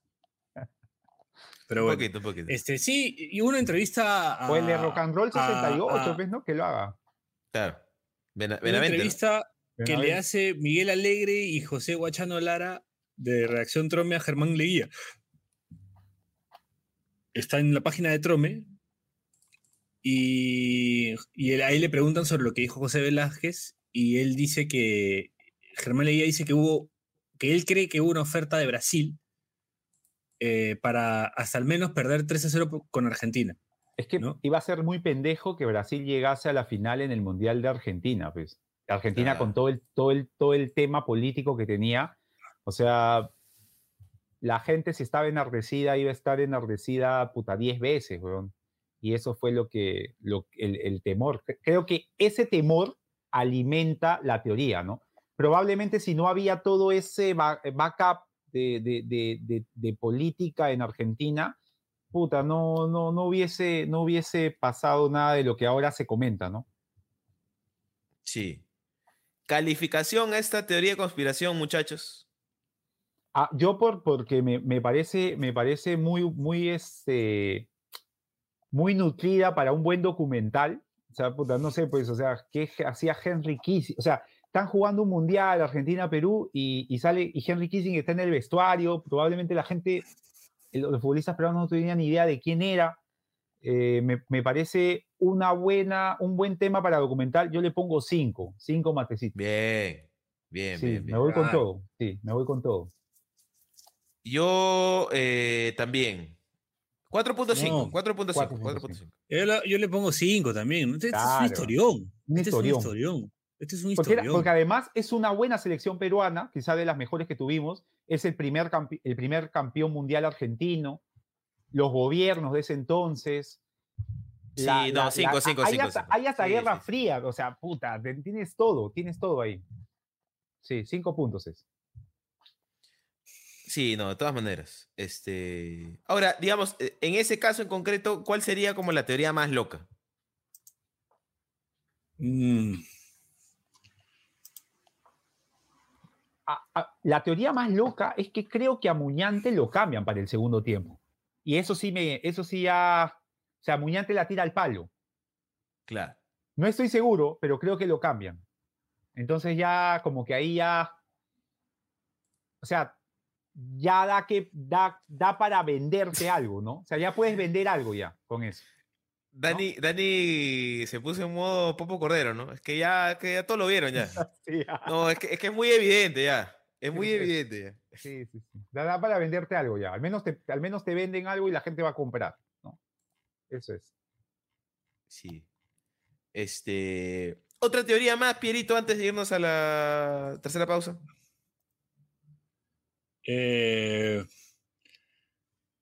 Pero Un bueno. poquito, un poquito. Este, sí, y una entrevista a. O el de Rock and Roll a- 68, a- pues, ¿no? Que lo haga. Claro. Bena- una Benavente, ¿no? entrevista que le hace Miguel Alegre y José Guachano Lara de Reacción Trome a Germán Leguía. Está en la página de Trome y, y ahí le preguntan sobre lo que dijo José Velázquez y él dice que Germán Leguía dice que hubo que él cree que hubo una oferta de Brasil eh, para hasta al menos perder 3 a 0 con Argentina. Es que ¿no? iba a ser muy pendejo que Brasil llegase a la final en el Mundial de Argentina, pues. Argentina Claro. con todo el, todo, el, todo el tema político que tenía. O sea, la gente si estaba enardecida iba a estar enardecida puta 10 veces, weón. Y eso fue lo que, lo, el, el temor. Cre- Creo que ese temor alimenta la teoría, ¿no? Probablemente si no había todo ese ba- backup de, de- de política en Argentina, puta, no, no, no, hubiese, no hubiese pasado nada de lo que ahora se comenta, ¿no? Sí. Calificación a esta teoría de conspiración, muchachos. Ah, yo por, porque me, me parece, me parece muy, muy, este, muy nutrida para un buen documental. O sea, puta, no sé, pues, o sea, ¿qué hacía Henry Kissinger? O sea, están jugando un mundial Argentina-Perú y, y sale, y Henry Kissinger está en el vestuario. Probablemente la gente, los futbolistas peruanos no tenían ni idea de quién era. Eh, me, me parece una buena, un buen tema para documental. Yo le pongo cinco, cinco matecitos. Bien, bien, Sí, bien, me bien. voy con Claro. todo. Sí, me voy con todo. Yo eh, también. 4.5, No, 4.5, 4.5. 4.5. Yo, le pongo 5 también. Este, este es un historión. Un Este historión. es un historión. Este es un Porque, era- porque además es una buena selección peruana, quizá de las mejores que tuvimos. Es el primer, el primer campeón mundial argentino. Los gobiernos de ese entonces. Sí, no, cinco, cinco, hay cinco, hasta, cinco. hay hasta Sí, Guerra sí. Fría, o sea, puta, tienes todo, tienes todo ahí. Sí, cinco puntos es. Sí, no, de todas maneras. Este. Ahora, digamos, eh, en ese caso en concreto, ¿cuál sería como la teoría más loca? Mm, a- a- la teoría más loca es que creo que a Muñante lo cambian para el segundo tiempo. Y eso sí me, eso sí ya, o sea, Muñante la tira al palo. Claro. No estoy seguro, pero creo que lo cambian. Entonces ya como que ahí ya, o sea, ya da que da, da para venderte algo, ¿no? O sea, ya puedes vender algo ya con eso. Dani, Dani se puso en modo Popo Cordero, ¿no? Es que ya, que ya todo lo vieron ya. *laughs* Sí, ya. No, es que, es que es muy evidente ya. Es muy evidente ya. sí, sí, sí. Da, da para venderte algo ya. Al menos te, al menos te venden algo y la gente va a comprar, ¿no? Eso es. Sí. Este. Otra teoría más, Pierito, antes de irnos a la tercera pausa. Eh,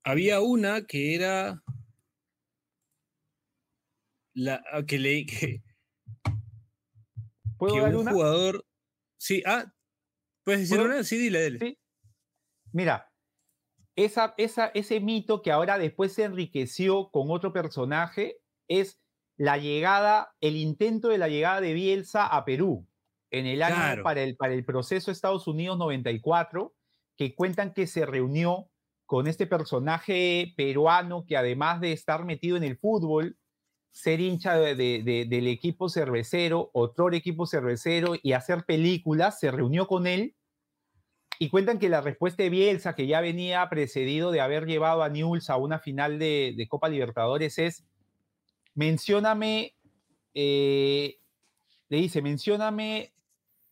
había una que era. La, ah, que leí que, ¿Puedo que dar un una? jugador. Sí, ah, ¿puedes decir ¿Puedo? una? Sí, dile, dile. Sí. Mira, esa, esa, ese mito que ahora después se enriqueció con otro personaje es la llegada, el intento de la llegada de Bielsa a Perú en el año Claro. para, el, para el proceso Estados Unidos 94, que cuentan que se reunió con este personaje peruano que además de estar metido en el fútbol, ser hincha de- de- de- del equipo cervecero, otro equipo cervecero y hacer películas, se reunió con él y cuentan que la respuesta de Bielsa, que ya venía precedido de haber llevado a Newell's a una final de, de Copa Libertadores, es, mencióname, eh, le dice, mencióname,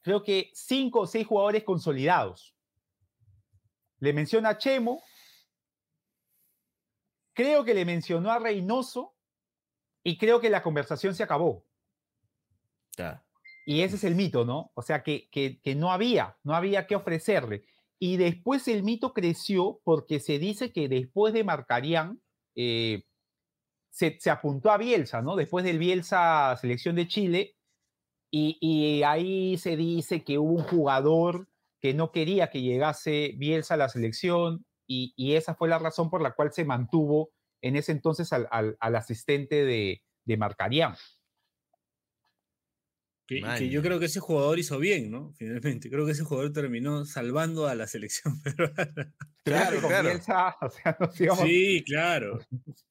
creo que cinco o seis jugadores consolidados. Le menciona a Chemo, creo que le mencionó a Reynoso y creo que la conversación se acabó. Y ese es el mito, ¿no? O sea, que, que, que no había, no había que ofrecerle. Y después el mito creció porque se dice que después de Marcarián eh, se, se, apuntó a Bielsa, ¿no? Después del Bielsa selección de Chile. Y, y, ahí se dice que hubo un jugador que no quería que llegase Bielsa a la selección y, y esa fue la razón por la cual se mantuvo en ese entonces al, al, al asistente de, de Marcarián. Que, que, yo creo que ese jugador hizo bien, ¿no? Finalmente, creo que ese jugador terminó salvando a la selección *laughs* peruana. Claro, claro. Bielsa, o sea, *laughs* no sigamos... Sí, claro,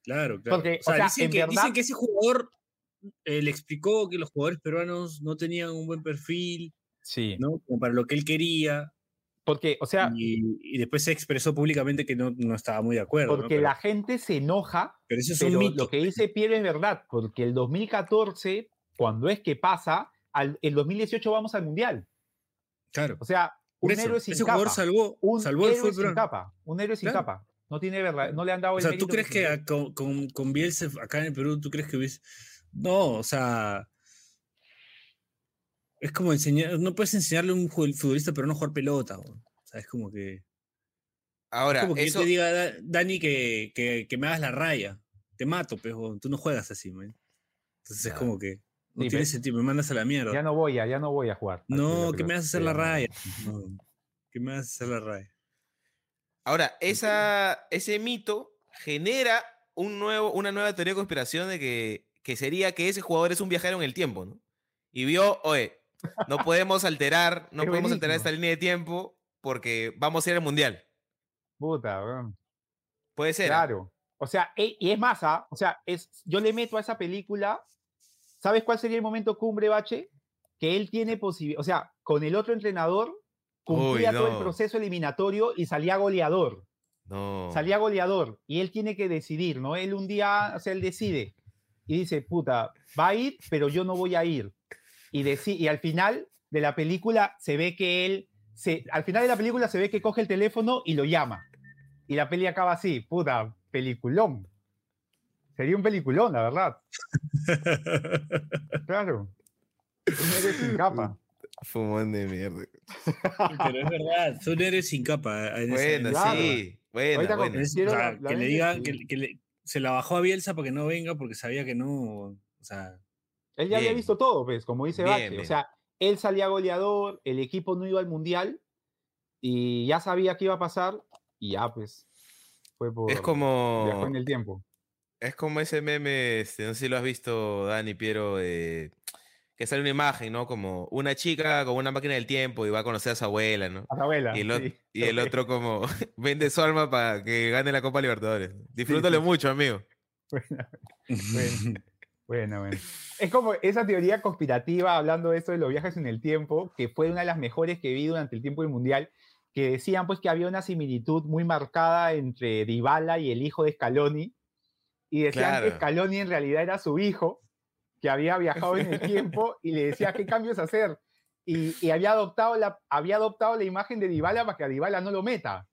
claro, claro. Porque, o sea, o sea dicen, que, verdad... dicen, que, ese jugador eh, le explicó que los jugadores peruanos no tenían un buen perfil, sí. ¿no? Como para lo que él quería. Porque, o sea. Y, y después se expresó públicamente que no, no estaba muy de acuerdo. Porque ¿no? pero, la gente se enoja. Pero eso es pero un mito. Lo que dice Pierre es verdad, porque el 2014, cuando es que pasa, al, el 2018 vamos al Mundial. Claro. O sea, un eso, héroe sin ese capa. jugador salvó, un salvó héroe el sin capa. Un héroe sin Claro. capa. No tiene verdad, no le han dado O el sea, ¿tú crees que con, con, con Bielsa acá en el Perú, tú crees que hubiese. No, o sea. Es como enseñar. No puedes enseñarle a un futbolista pero no jugar pelota. O sea, es como que. Ahora, es como que eso, yo te diga, "Da- Dani, que, que, que me hagas la raya. Te mato, pero tú no juegas así, man. Entonces es como que. No tiene sentido, me mandas a la mierda. Ya no voy a, ya no voy a jugar. no, que me vas a hacer la raya. *laughs* No, que me vas a hacer la raya. ahora esa, ese mito genera un nuevo, una nueva teoría de conspiración de que, que sería que ese jugador es un viajero en el tiempo, ¿no? Y vio, oye, no podemos alterar, no podemos alterar esta línea de tiempo porque vamos a ir al mundial. Puta, weón. Puede ser. ¿ah? Claro. O sea, e- y es más, ¿ah? o sea, es, yo le meto a esa película, ¿sabes cuál sería el momento cumbre, Bache? Que él tiene posibilidad, o sea, con el otro entrenador cumplía todo el proceso eliminatorio y salía goleador, No. salía goleador y él tiene que decidir, ¿no? Él un día, o sea, él decide y dice, puta, va a ir, pero yo no voy a ir. Y, deci- y al final de la película se ve que él, se, al final de la película se ve que coge el teléfono y lo llama. Y la peli acaba así, puta, peliculón. Sería un peliculón, la verdad. *laughs* Claro. Héroe sin capa. *laughs* Fumón de mierda. Pero es verdad, son héroes sin capa. en ese- Bueno, Claro. sí. Buena, buena. Es- o sea, la- la que le ven- diga sí. que, que le- se la bajó a Bielsa para que no venga porque sabía que no. O sea, Él ya había visto todo, pues, como dice Bien, Bache. O sea, él salía goleador, el equipo no iba al mundial y ya sabía qué iba a pasar y ya, pues, fue por. Es como. Viajó en el tiempo. Es como ese meme, este, no sé si lo has visto, Dani Piero, eh, que sale una imagen, ¿no? Como una chica con una máquina del tiempo y va a conocer a su abuela, ¿no? A la abuela. Y el, ot- sí. y el otro como *laughs* vende su alma para que gane la Copa Libertadores. Disfrútalo sí. mucho, amigo. *laughs* Bueno, bueno, bueno, bueno. *laughs* Es como esa teoría conspirativa, hablando de esto de los viajes en el tiempo, que fue una de las mejores que vi durante el tiempo del Mundial, que decían pues que había una similitud muy marcada entre Dybala y el hijo de Scaloni, y decían Claro. que Scaloni en realidad era su hijo, que había viajado en el *laughs* tiempo y le decía qué cambios hacer. Y, y había, adoptado la, había adoptado la imagen de Dybala para que a Dybala no lo meta.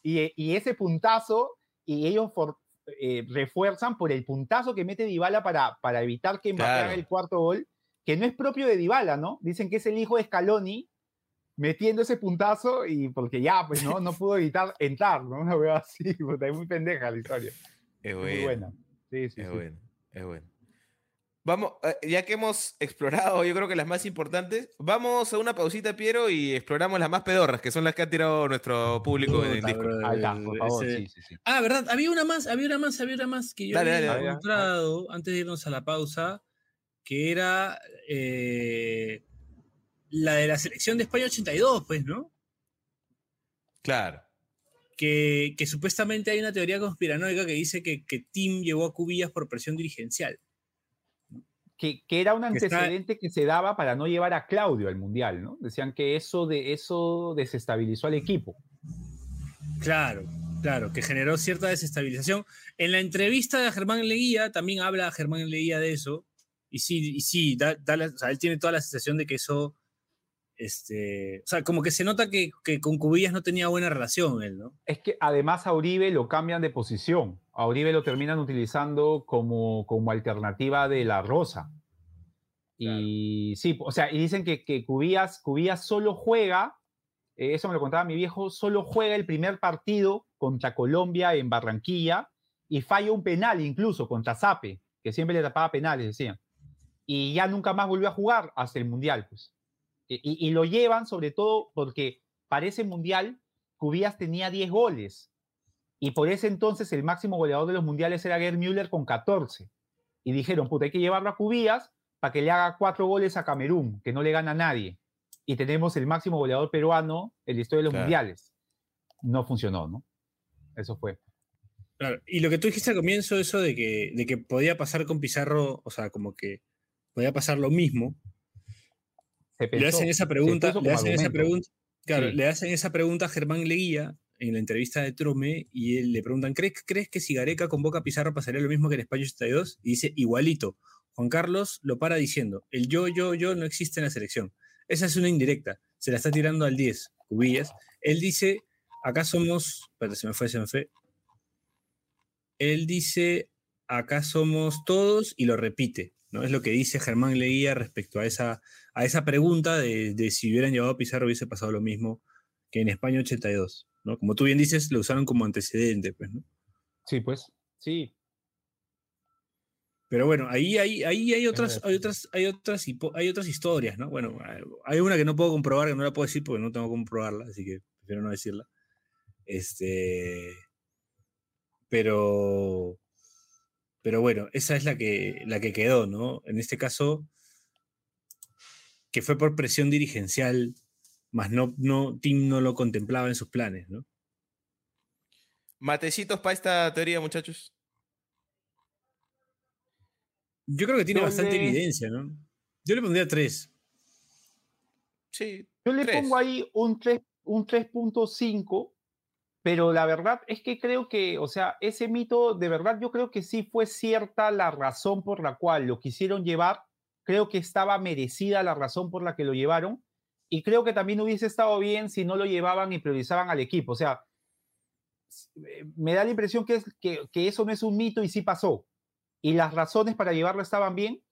Y, y ese puntazo, y ellos for- eh, refuerzan por el puntazo que mete Dybala para, para evitar que Mbappé Claro. el cuarto gol, que no es propio de Dybala, ¿no? Dicen que es el hijo de Scaloni metiendo ese puntazo y porque ya, pues, ¿no? No pudo evitar entrar, ¿no? Una wea así, *laughs* puta, es muy pendeja la historia. Es Es muy buena. Sí, sí, Es sí. bueno, es bueno. Vamos, eh, ya que hemos explorado, yo creo que las más importantes, vamos a una pausita, Piero, y exploramos las más pedorras, que son las que ha tirado nuestro público en el Discord. brother, Ahí está, por favor, ese- sí, sí, sí. Ah, ¿verdad? Había una más, había una más, había una más que yo Dale, había dale, dale. encontrado antes de irnos a la pausa, que era eh, la de la selección de España 82, pues, ¿no? Claro. Que, que supuestamente hay una teoría conspiranoica que dice que, que Tim llevó a Cubillas por presión dirigencial. Que, que era un está- antecedente que se daba para no llevar a Claudio al Mundial, ¿no? Decían que eso, de, eso desestabilizó al equipo. Claro, claro, que generó cierta desestabilización. En la entrevista de Germán Leguía también habla Germán Leguía de eso. Y sí, y sí da- da la- o sea, él tiene toda la sensación de que eso. Este, o sea, como que se nota que, que con Cubillas no tenía buena relación él, ¿no? Es que además a Uribe lo cambian de posición. A Uribe lo terminan utilizando como, como alternativa de la Rosa. Y sí, o sea, y dicen que, que Cubías, Cubías solo juega, eh, eso me lo contaba mi viejo, solo juega el primer partido contra Colombia en Barranquilla y falla un penal incluso contra Zape, que siempre le tapaba penales, decían. Y ya nunca más volvió a jugar hasta el Mundial, pues. Y, y lo llevan sobre todo porque para ese Mundial Cubías tenía 10 goles y por ese entonces el máximo goleador de los mundiales era Gerd Müller con 14. Y dijeron, puta, hay que llevarlo a Cubías para que le haga cuatro goles a Camerún, que no le gana a nadie. Y tenemos el máximo goleador peruano en la historia de los mundiales. No funcionó, ¿no? Eso fue. Claro. Y lo que tú dijiste al comienzo, eso de que, de que podía pasar con Pizarro, o sea, como que podía pasar lo mismo. le hacen esa pregunta, le hacen esa pregunta, claro, le hacen esa pregunta a Germán Leguía en la entrevista de Trome y él le preguntan, ¿crees, ¿crees que si Gareca convoca a Pizarro pasaría lo mismo que en España 82? Y dice, igualito. Juan Carlos lo para diciendo, el yo, yo, yo no existe en la selección. Esa es una indirecta, se la está tirando al 10, Cubillas. Él dice, acá somos, espérate, se me fue, se me fue. Él dice, acá somos todos y lo repite, ¿no? Es lo que dice Germán Leguía respecto a esa, a esa pregunta de, de si hubieran llevado a Pizarro hubiese pasado lo mismo que en España 82. Como tú bien dices, lo usaron como antecedente, pues, ¿no? Sí, pues, sí. Pero bueno, ahí, ahí, ahí hay otras, hay otras, hay otras, hay otras historias, ¿no? Bueno, hay una que no puedo comprobar, que no la puedo decir porque no tengo que comprobarla, así que prefiero no decirla. Este. Pero. Pero bueno, esa es la que, la que quedó, ¿no? En este caso, que fue por presión dirigencial más no, no, Tim no lo contemplaba en sus planes, ¿no? Matecitos para esta teoría, muchachos. Yo creo que tiene bastante evidencia, ¿no? Yo le pondría tres. Sí. Yo le pongo ahí un 3.5, un 3.5, pero la verdad es que creo que, o sea, ese mito, de verdad, yo creo que sí fue cierta la razón por la cual lo quisieron llevar. Creo que estaba merecida la razón por la que lo llevaron y creo que también hubiese estado bien si no lo llevaban y priorizaban al equipo. O sea, me da la impresión que, es, que, que eso no es un mito y sí pasó. Y las razones para llevarlo estaban bien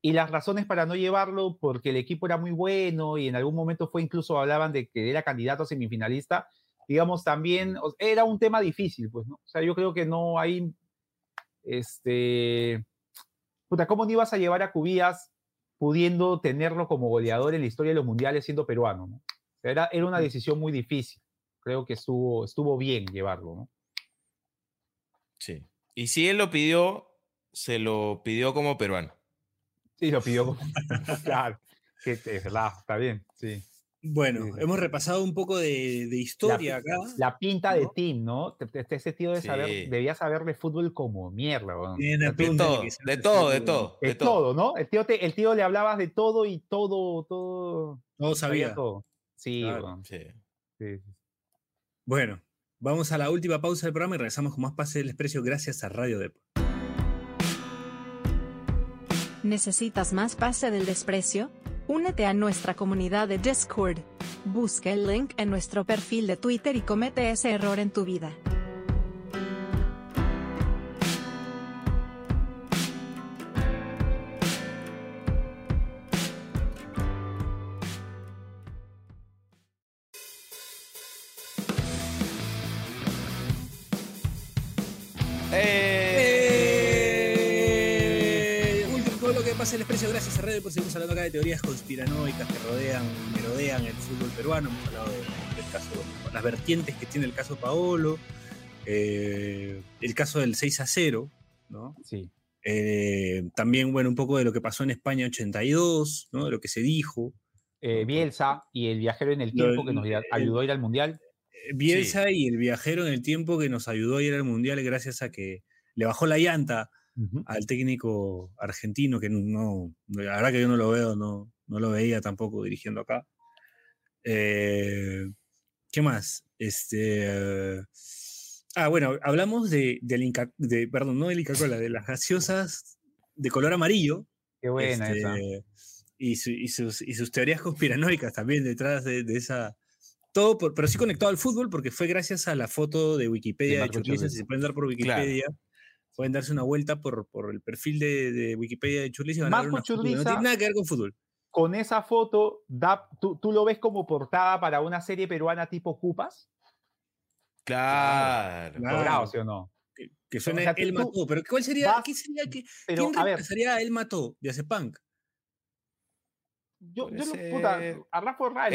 y las razones para no llevarlo porque el equipo era muy bueno y en algún momento fue incluso hablaban de que era candidato a semifinalista, digamos también era un tema difícil, pues, ¿no? O sea, yo creo que no hay, este, puta, ¿cómo no ibas a llevar a Cubías pudiendo tenerlo como goleador en la historia de los mundiales siendo peruano. ¿no? Era, era una decisión muy difícil. Creo que estuvo, estuvo bien llevarlo. ¿no? Sí. Y si él lo pidió, se lo pidió como peruano. Sí, lo pidió como *laughs* Claro, que es verdad, está bien, sí. Bueno, hemos repasado un poco de, historia acá. La pinta de Tim, ¿no? Este tío de saber, debía saber de fútbol como mierda. De, todo, de todo, de todo, de todo. ¿no? El tío, el tío le hablabas de todo y todo, todo. Todo sabía. todo. Sí, sí. Bueno, vamos a la última pausa del programa y regresamos con más Pase del Desprecio gracias a Radio Deport. ¿Necesitas más Pase del Desprecio? Únete a nuestra comunidad de Discord. Busca el link en nuestro perfil de Twitter y comete ese error en tu vida. Gracias a Radio por seguimos hablando acá de teorías conspiranoicas que rodean, merodean el fútbol peruano. Hemos hablado del caso, las vertientes que tiene el caso Paolo, eh, el caso del 6 a 0, ¿no? Sí. Eh, también, bueno, un poco de lo que pasó en España 82, ¿no? De lo que se dijo. Eh, Bielsa y el viajero en el tiempo que nos ayudó a ir al Mundial. Bielsa y el viajero en el tiempo que nos ayudó a ir al Mundial gracias a que le bajó la llanta al técnico argentino, que no, la verdad que yo no lo veo, no, no lo veía tampoco dirigiendo acá. Eh, ¿Qué más? Este. ah, bueno, hablamos de, del de, perdón, no del Inca Cola, de las gaseosas de color amarillo. Qué buena esa. Este, y, sus, y, sus, teorías conspiranoicas también detrás de, esa, todo, por- pero sí conectado al fútbol porque fue gracias a la foto de Wikipedia de. Churliza. Si se pueden dar por Wikipedia, pueden darse una vuelta por, por el perfil de, de Wikipedia de Churliza. y van a ver Marco una foto que No tiene nada que ver con fútbol. Con esa foto, da, tú, tú lo ves como portada para una serie peruana tipo Cupas. Claro. Claro. ¿Logrado, sí o no? Que, que sea, tú Mató. Pero ¿cuál sería? vas- ¿Qué sería? que Pero, ¿Quién a ver, reemplazaría a Él Mató de Acepunk? yo, yo no, puta, a Rafa Ral.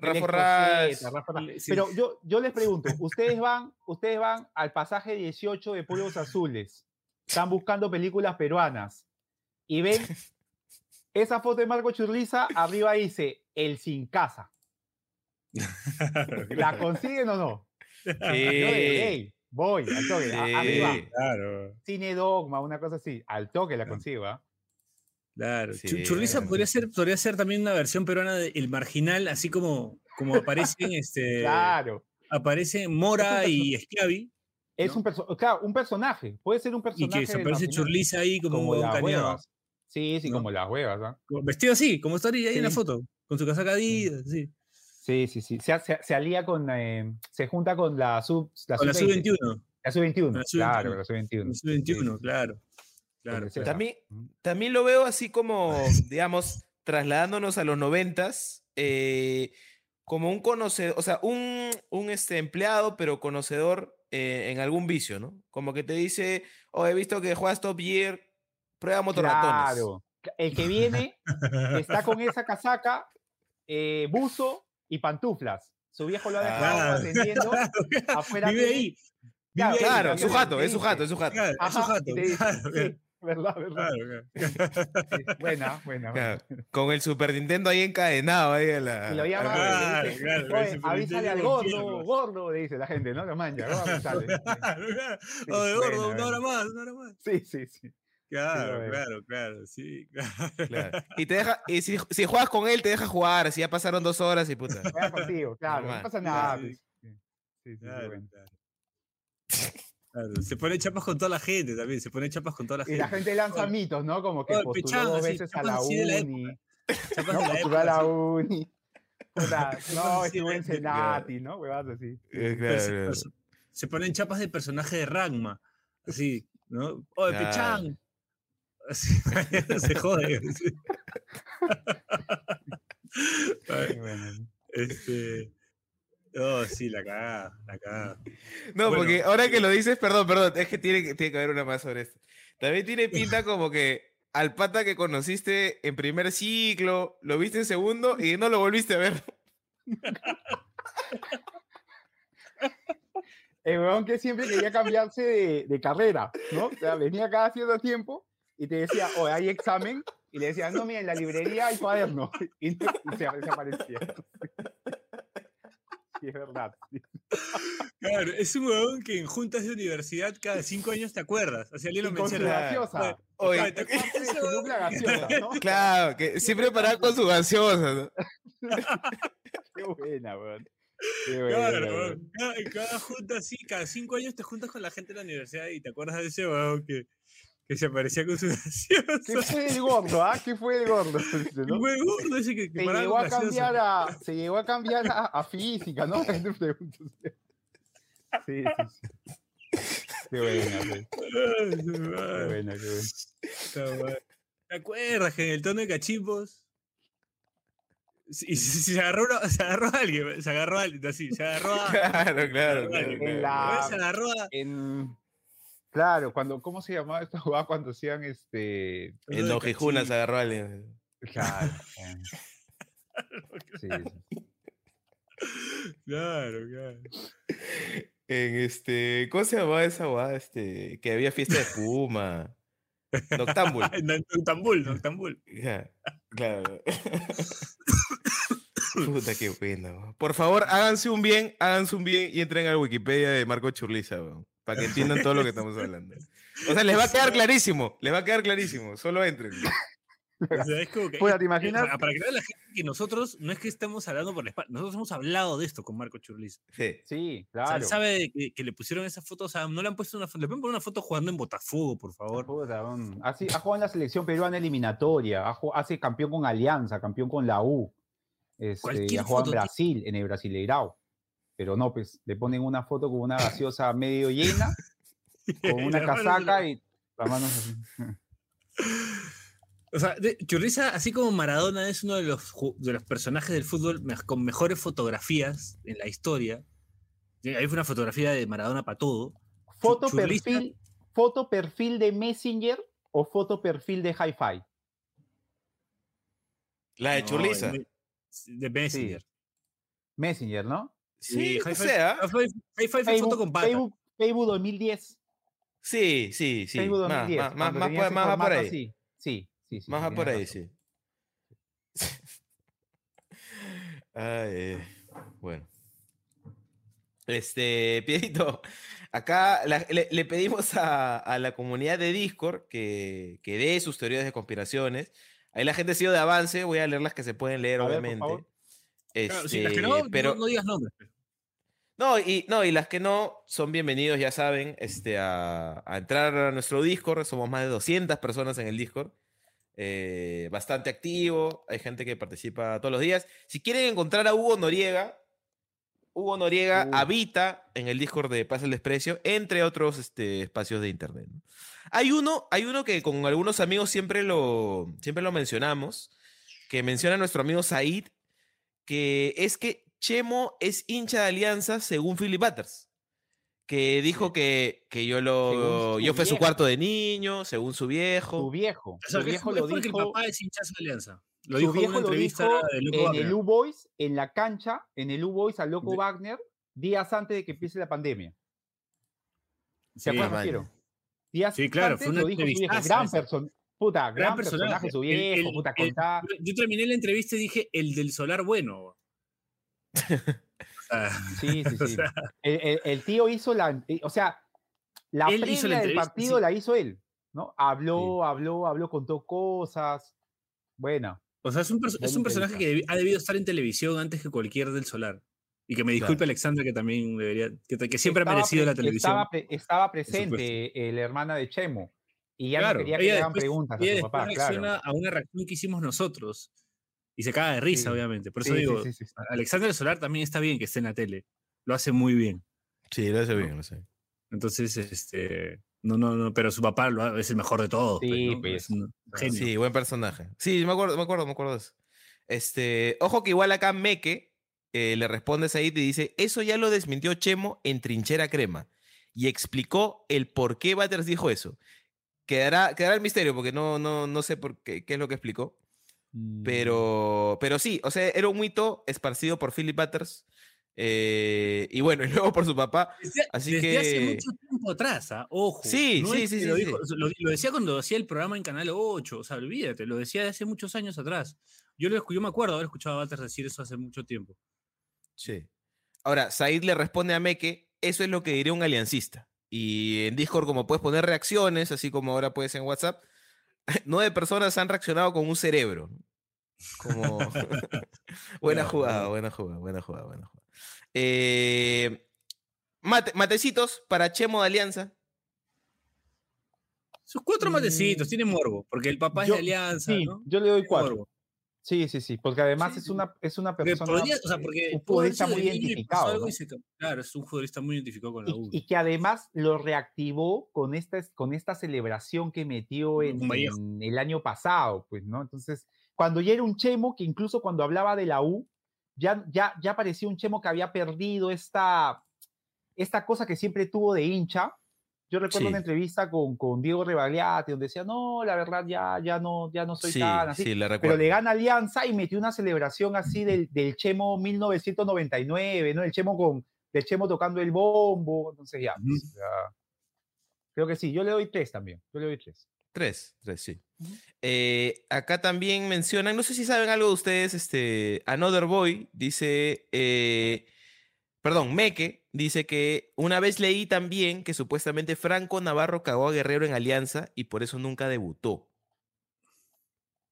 Rafa Electro Raz. Z, Rafa Raz. Sí. Pero yo, yo les pregunto, ustedes van, ustedes van al pasaje 18 de Polvos Azules, están buscando películas peruanas y ven esa foto de Marco Churliza, arriba dice el sin casa. *laughs* ¿La consiguen o no? Yo de Sí. ley, voy, al toque, a- Sí. arriba, Claro, cine dogma, una cosa así, al toque la consigo, ¿ah? Claro. Sí, Churliza podría ser, podría ser también una versión peruana de El Marginal, así como, como aparecen, *laughs* este, Claro. aparecen Mora y Schiavi, Es ¿no? un, perso- claro, un personaje, puede ser un y personaje. que se aparece Churliza ahí como, como un huevas. Sí, sí, ¿no? como las huevas. Como Vestido así, como está ahí en la Sí. foto, con su casaca Adidas, sí. Sí, sí, sí. Se, se- se alía con. eh, se junta con la sub. La Con la sub-20. sub-21. La sub-21. la Claro, sub-21. la sub-21. La sub-21, Sí, claro. Claro, claro. También, también lo veo así como, digamos, trasladándonos a los noventas, eh, como un conocedor, o sea, un, un este, empleado, pero conocedor eh, en algún vicio, ¿no? Como que te dice, oh, he visto que juegas Top Gear, prueba motorratones. Claro. El que viene está con esa casaca, eh, buzo y pantuflas. Su viejo lo ha dejado Claro. atendiendo *laughs* afuera. Vive ahí. Claro, ahí, Claro, su jato, es su jato, es su jato. Claro, es su Ajá, jato, claro, verdad, verdad. claro, claro. Sí, buena, buena. *laughs* Claro, buena. *laughs* Con el Super Nintendo ahí encadenado ahí a la. Y lo llama. Claro, le dice, claro, "Oye, avísale al gordo, gordo, le dice la gente, ¿no? Lo manja, gordo, sale. Claro, claro. Sí, Oye, buena, gordo, una hora buena. más, una hora más. Sí, sí, sí. Claro, veo. claro, claro, sí. Claro. Y te deja, y si, si juegas con él, te deja jugar. Si ya pasaron dos horas y puta. Juega contigo, claro, Normal. no pasa nada. Claro. pues. Sí, sí, sí, sí, Claro, bueno. *laughs* claro. Se pone chapas con toda la gente también, se pone chapas con toda la Y gente. la gente lanza Oye, mitos, ¿no? Como que postuló Pechán, dos veces a chapas la así de la uni. *laughs* chapas No, de postuló a la uni. *laughs* No, estuvo de- en de- Senati, ¿no? Huevas así. Eh, se- claro. se- ponen chapas de personaje de Ragma, así, ¿no? Oye, Claro. Pechán. Así, *laughs* se jode. así. Qué bueno. Este. Oh, sí, la cagada, la cagada. No, Bueno, porque ahora que lo dices, perdón, perdón, es que tiene, que- tiene que haber una más sobre esto. También tiene pinta *laughs* como que al pata que conociste en primer ciclo, lo viste en segundo y no lo volviste a ver. *laughs* El weón que siempre quería cambiarse de, de carrera, ¿no? O sea, venía cada cierto tiempo y te decía, oye, hay examen. Y le decía, no, mira, en la librería hay cuaderno. *laughs* Y, no- y se desaparecía. Sí, es verdad. sí. Claro, es un huevón que en juntas de universidad cada cinco años te acuerdas. Así alguien lo Y con su menciona. gaseosa. Oye, Oye, ¿te su gaseosa, ¿no? *laughs* Claro, que siempre paraba con su gaseosa. ¿no? *laughs* Qué buena, weón. Qué buena, Claro, weón. huevón. cada, cada junta así, cada cinco años te juntas con la gente de la universidad y te acuerdas de ese huevón que, que se aparecía con su *laughs* ¿Qué gaseosa. fue el gordo, ah? ¿Qué fue el gordo? *laughs* ¿no? Un huevón gordo ese que, que Se llegó a cambiar a, se llegó a cambiar a, a física, ¿no? *laughs* Sí, sí. Qué buena, su qué buena, qué buena. ¿Te acuerdas que en el tono de cachimbos? Y se, se agarró se agarró a alguien, se agarró a alguien, así, se agarró a. Claro, claro, claro, claro. la- Se agarró a. En, claro, cuando, ¿cómo se llamaba esta jugada *laughs* cuando hacían este? El de Don cachimbo. agarró a alguien. Claro. *laughs* eh, *laughs* Sí, sí. Claro, claro. En este. ¿Cómo se llamaba esa guada? Este. Que había fiesta de espuma. En Noctambul, Noctambul. Ya, claro. Puta, qué bueno. Por favor, háganse un bien, háganse un bien y entren a la Wikipedia de Marco Churliza, para que entiendan todo lo que estamos hablando. O sea, les va a quedar clarísimo, les va a quedar clarísimo, solo entren. O sea, es como que. ¿te imaginas? Para, para que vea la gente que nosotros no es que estemos hablando por la espalda, nosotros hemos hablado de esto con Marco Churliza. Sí. Sí, O sea, claro. él sabe que, que le pusieron esa foto, o sea, no le han puesto una foto, le pueden poner una foto jugando en Botafogo, por favor. Puta, así, ha jugado en la selección peruana eliminatoria, ha jugado- hace campeón con Alianza, campeón con la U. Este, ha jugado en Brasil, en el Brasileirao. Pero no, pues le ponen una foto con una gaseosa medio llena, *laughs* con una casaca y las manos *laughs* así. O sea, Churriza, así como Maradona, es uno de los, de los personajes del fútbol con mejores fotografías en la historia. Sí, Hay una fotografía de Maradona para todo. Foto Churriza- perfil, foto perfil de Messenger o foto perfil de Hi-Fi. La de No, de- De Messenger. Messenger, ¿no? Sí, o sea. Hi-Fi- fue foto Facebook, con pata. Facebook, Facebook 2010. Sí, sí, sí. Facebook Más, 2010. más, más, más por- más ahí. Sí, sí, sí. Más sí, va por ahí, sí. *laughs* Ay, eh, bueno. Este, Pierito, acá la- le, le pedimos a, a la comunidad de Discord que, que dé sus teorías de conspiraciones. Ahí la gente ha sido de avance, voy a leer las que se pueden leer, A ver, por obviamente. favor. Claro, sí, las que no, no- pero, no, digas nombres. No, y, no, y las que no son bienvenidos, ya saben, este, a, a entrar a nuestro Discord. Somos más de 200 personas en el Discord. eh, bastante activo. Hay gente que participa todos los días. Si quieren encontrar a Hugo Noriega, Hugo Noriega Uh. habita en el Discord de Paz el Desprecio, entre otros este, espacios de internet. Hay uno, hay uno que con algunos amigos siempre lo, siempre lo mencionamos, que menciona nuestro amigo Said, que es que Chemo es hincha de Alianza según Philip Butters, que dijo que, que yo lo su yo fui a su cuarto de niño, según su viejo. Su viejo. O sea, Su viejo es lo porque el dijo. papá es hinchazo de Alianza. Lo Su dijo en viejo una lo entrevista dijo de Loco en Wagner. el U-Boys, en la cancha, en el U-Boys al Loco De- Wagner, días antes de que empiece la pandemia. ¿Se Sí, acuerdan? Días Sí, claro, antes fue una lo dijo su viejo. Gran persona. Puta, gran, Gran personaje, su El- viejo, el- puta, el- yo terminé la entrevista y dije, el del solar bueno. *laughs* Sí, sí, *laughs* o sí. sea, El, el- el tío hizo la. eh, O sea, la previa del partido sí. la hizo él, ¿no? Habló, habló, habló, contó cosas. Bueno, o sea, es un, es un personaje que ha debido estar en televisión antes que cualquier del solar. Y que me disculpe Claro. Alexandra, que también debería, que, que siempre estaba ha merecido la televisión. Estaba, pre- estaba supuesto. presente eh, la hermana de Chemo. Y ya Claro, no quería que le hagan preguntas a su papá, reacciona claro. a una reacción que hicimos nosotros. Y se caga de risa, Sí. obviamente. Por eso Sí, digo, sí, sí, sí. Alexandra del Solar también está bien que esté en la tele. Lo hace muy bien. Sí, lo hace bien, lo hace. Entonces, este. No, no, no, pero su papá lo es el mejor de todos. pues, Sí, ¿no? pues. Es un genio. Sí, buen personaje. Sí, me acuerdo, me acuerdo, me acuerdo de eso. Este, ojo que igual acá Meque eh, le responde a Said y dice, eso ya lo desmintió Chemo en Trinchera Crema y explicó el por qué Butters dijo eso. Quedará, quedará el misterio porque no, no, no sé por qué, qué es lo que explicó. Mm, Pero, pero sí, o sea, era un mito esparcido por Philip Butters. eh, y bueno, *laughs* y luego por su papá. Desde, Así desde hace que- mucho tiempo atrás, ¿ah? ojo. Sí, no sí, sí, que sí, Lo, sí. lo- lo decía cuando hacía el programa en Canal 8, o sea, olvídate, lo decía hace muchos años atrás. Yo, lo, yo me acuerdo haber escuchado a Walter decir eso hace mucho tiempo. Sí. Ahora, Said le responde a Meque, eso es lo que diría un aliancista. Y en Discord, como puedes poner reacciones, así como ahora puedes en WhatsApp, *laughs* nueve personas han reaccionado con un cerebro. Como... *laughs* buena jugada, buena jugada, buena jugada, buena jugada. Eh, mate- matecitos para Chemo de Alianza. Sus cuatro matecitos, Mm. tiene morbo, porque el papá Yo- es de Alianza, Sí, ¿no? yo le doy cuatro. Sí, sí, sí, porque además Sí, es una, es una persona, podría- o sea, porque un futbolista muy identificado, Claro, es un futbolista muy identificado con la U. y que además lo reactivó con esta, con esta celebración que metió en el año pasado, pues, ¿no? Entonces, cuando ya era un Chemo, que incluso cuando hablaba de la U, ya, ya, ya parecía un Chemo que había perdido esta, esta cosa que siempre tuvo de hincha. Yo recuerdo Sí. una entrevista con, con Diego Rebagliati, donde decía, no, la verdad ya, ya, no, ya no soy Sí, tan así. sí, le pero le gana Alianza y metió una celebración así del, del Chemo 1999, ¿no? El Chemo con, del Chemo tocando el bombo, entonces ya, creo que sí, yo le doy tres también, yo le doy tres. Tres, tres, sí. Eh, acá también mencionan, no sé si saben algo de ustedes, este, Another Boy dice, eh, perdón, Meque dice que una vez leí también que supuestamente Franco Navarro cagó a Guerrero en Alianza y por eso nunca debutó.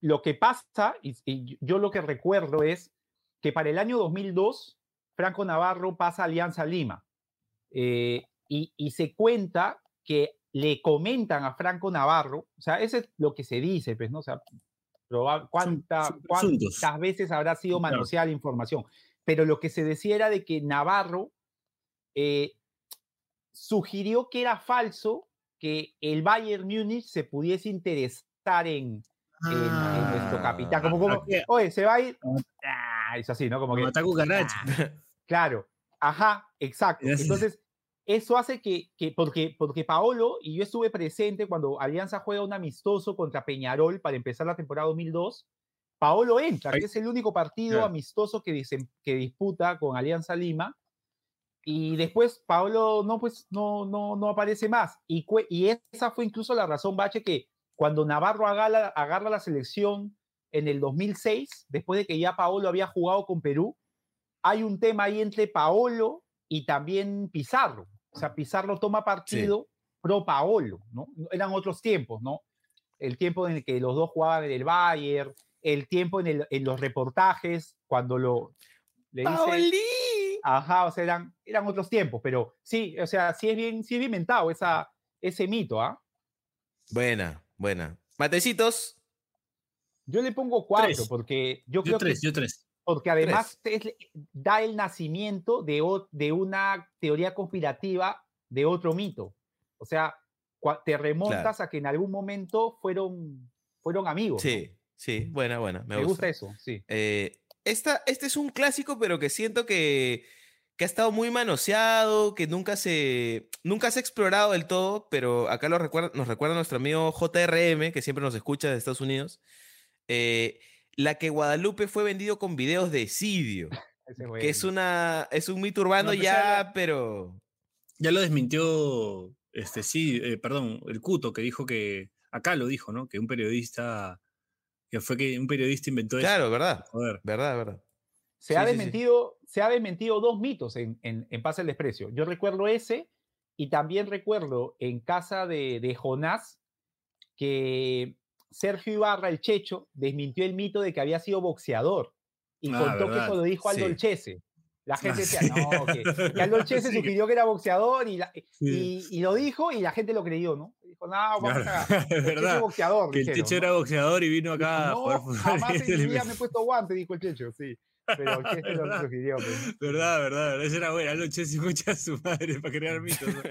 Lo que pasa, y, y yo lo que recuerdo es que para el año 2002, Franco Navarro pasa a Alianza Lima, eh, y, y se cuenta que le comentan a Franco Navarro, o sea, eso es lo que se dice, pues, ¿no? O sea, cuánta-. ¿Cuántas veces habrá sido manoseada la información? Pero lo que se decía era de que Navarro eh, sugirió que era falso que el Bayern Múnich se pudiese interesar en, en- en nuestro capitán. Como, como, ¿a qué? oye, se va a ir. Ah, es así, ¿no? Como que. Ah, claro, ajá, exacto. Entonces, eso hace que, que porque, porque Paolo, y yo estuve presente cuando Alianza juega un amistoso contra Peñarol para empezar la temporada 2002, Paolo entra, que es el único partido amistoso que, disem- que disputa con Alianza Lima, y después Paolo no, pues, no, no, no aparece más. Y, y esa fue incluso la razón, Bache, que cuando Navarro agarra, agarra la selección en el 2006, después de que ya Paolo había jugado con Perú, hay un tema ahí entre Paolo y también Pizarro. O sea, Pizarro toma partido pro Paolo, ¿no? Eran otros tiempos, ¿no? El tiempo en el que los dos jugaban en el Bayern, el tiempo en, el- en los reportajes, cuando lo... Le dice, ¡Paoli! Ajá, o sea, eran, eran otros tiempos, pero sí, o sea, sí es bien, sí es bien inventado esa, ese mito, ¿ah? Buena, buena. Matecitos, Yo le pongo cuatro, Tres. porque yo, Yo creo tres, que, yo tres. porque además es- da el nacimiento de, o- de una teoría conspirativa de otro mito. O sea, te remontas a que en algún momento fueron, fueron amigos. ¿no? sí, sí, buena, buena. Me, Me, gusta. gusta eso, sí. Eh, esta, este es un clásico, pero que siento que, que ha estado muy manoseado, que nunca se, nunca se ha explorado del todo, pero acá lo recuerda, nos recuerda nuestro amigo JRM, que siempre nos escucha de Estados Unidos, eh, la que Guadalupe fue vendido con videos de Sidio, *laughs* que es, una, es un mito urbano No, pues, ya, ya pero... Ya lo desmintió, este, sí, eh, perdón, el Cuto, que dijo que, acá lo dijo, ¿no? Que un periodista, que fue que un periodista inventó eso. Claro, verdad, Joder. verdad, verdad. Se, Sí, ha sí, sí. desmentido, se ha desmentido dos mitos en, en, en Pasa el Desprecio. Yo recuerdo ese y también recuerdo en casa de, de Jonás que Sergio Ibarra, el Checho, desmintió el mito de que había sido boxeador y Ah, contó que eso lo dijo Aldo Sí. La gente Ah, decía, sí. no, que, *laughs* que Aldo Olchese Sí, que- sugirió que era boxeador y, la- Sí. y, y lo dijo y la gente lo creyó, ¿no? Dijo, no, vamos Claro, a... *laughs* es es boxeador. Que el dijeron, Checho ¿no? era boxeador y vino acá a no, jugar fútbol. jamás en mi vida me he puesto guante, dijo el Checho, sí. Pero Olchese lo *laughs* sugirió. pues. Verdad, verdad, verdad. Esa era buena. Lo Che se escucha a su madre para crear mitos. ¿no?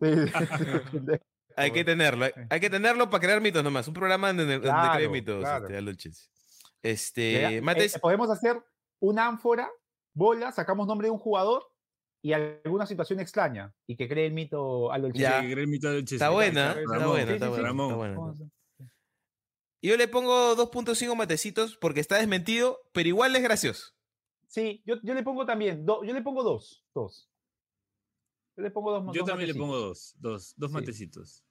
Sí. Hay que tenerlo, hay, hay que tenerlo para crear mitos nomás. Un programa donde, donde cree Claro, mitos. claro. Este, Este, eh, Mates, podemos hacer una ánfora, bola, sacamos nombre de un jugador y alguna situación extraña y que cree el mito Aldo Que Ya. crear el mito Che. Está buena, está buena, está buena, Ramón. está buena. Vamos a- Yo le pongo 2.5 matecitos porque está desmentido, pero igual es gracioso. Sí, yo, yo le pongo también, do- yo le pongo dos, dos. Yo le pongo dos Yo dos también le matecitos. pongo dos, dos, dos Sí. matecitos.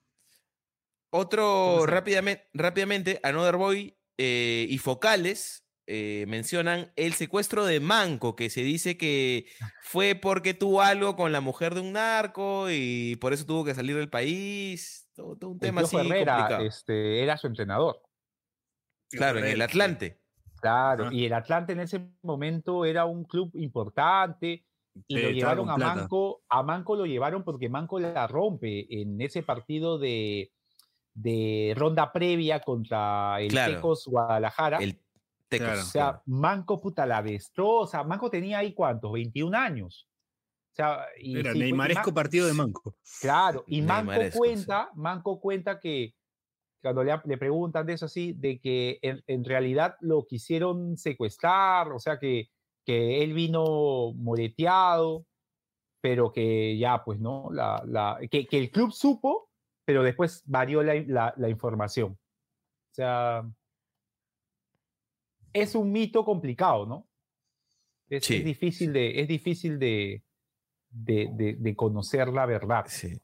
Otro a rápidamente, rápidamente, Another Boy eh, y Focales eh, mencionan el secuestro de Manco, que se dice que fue porque tuvo algo con la mujer de un narco y por eso tuvo que salir del país. Todo, todo un El tema así Herrera complicado. este, era su entrenador. Claro, en el. Atlante. Claro, y el Atlante en ese momento era un club importante y Sí, lo llevaron a plata. Manco, a Manco lo llevaron porque Manco la rompe en ese partido de, de ronda previa contra el Claro. Tecos Guadalajara. El Tecos. Claro. o sea, Manco puta la destroza. Manco tenía ahí cuántos, 21 años. O sea, y Era sí, Neymaresco partido de Manco. Claro, y Manco Neymaresco, sí. cuenta, Manco cuenta que cuando le, le preguntan de eso así, de que en, en realidad lo quisieron secuestrar, o sea que, que él vino moreteado, pero que ya, pues, ¿no? La, la, que, que el club supo, pero después varió la, la- la información. O sea, es un mito complicado, ¿no? Es, es Sí. difícil de, es difícil de, de, de- de conocer la verdad. Sí.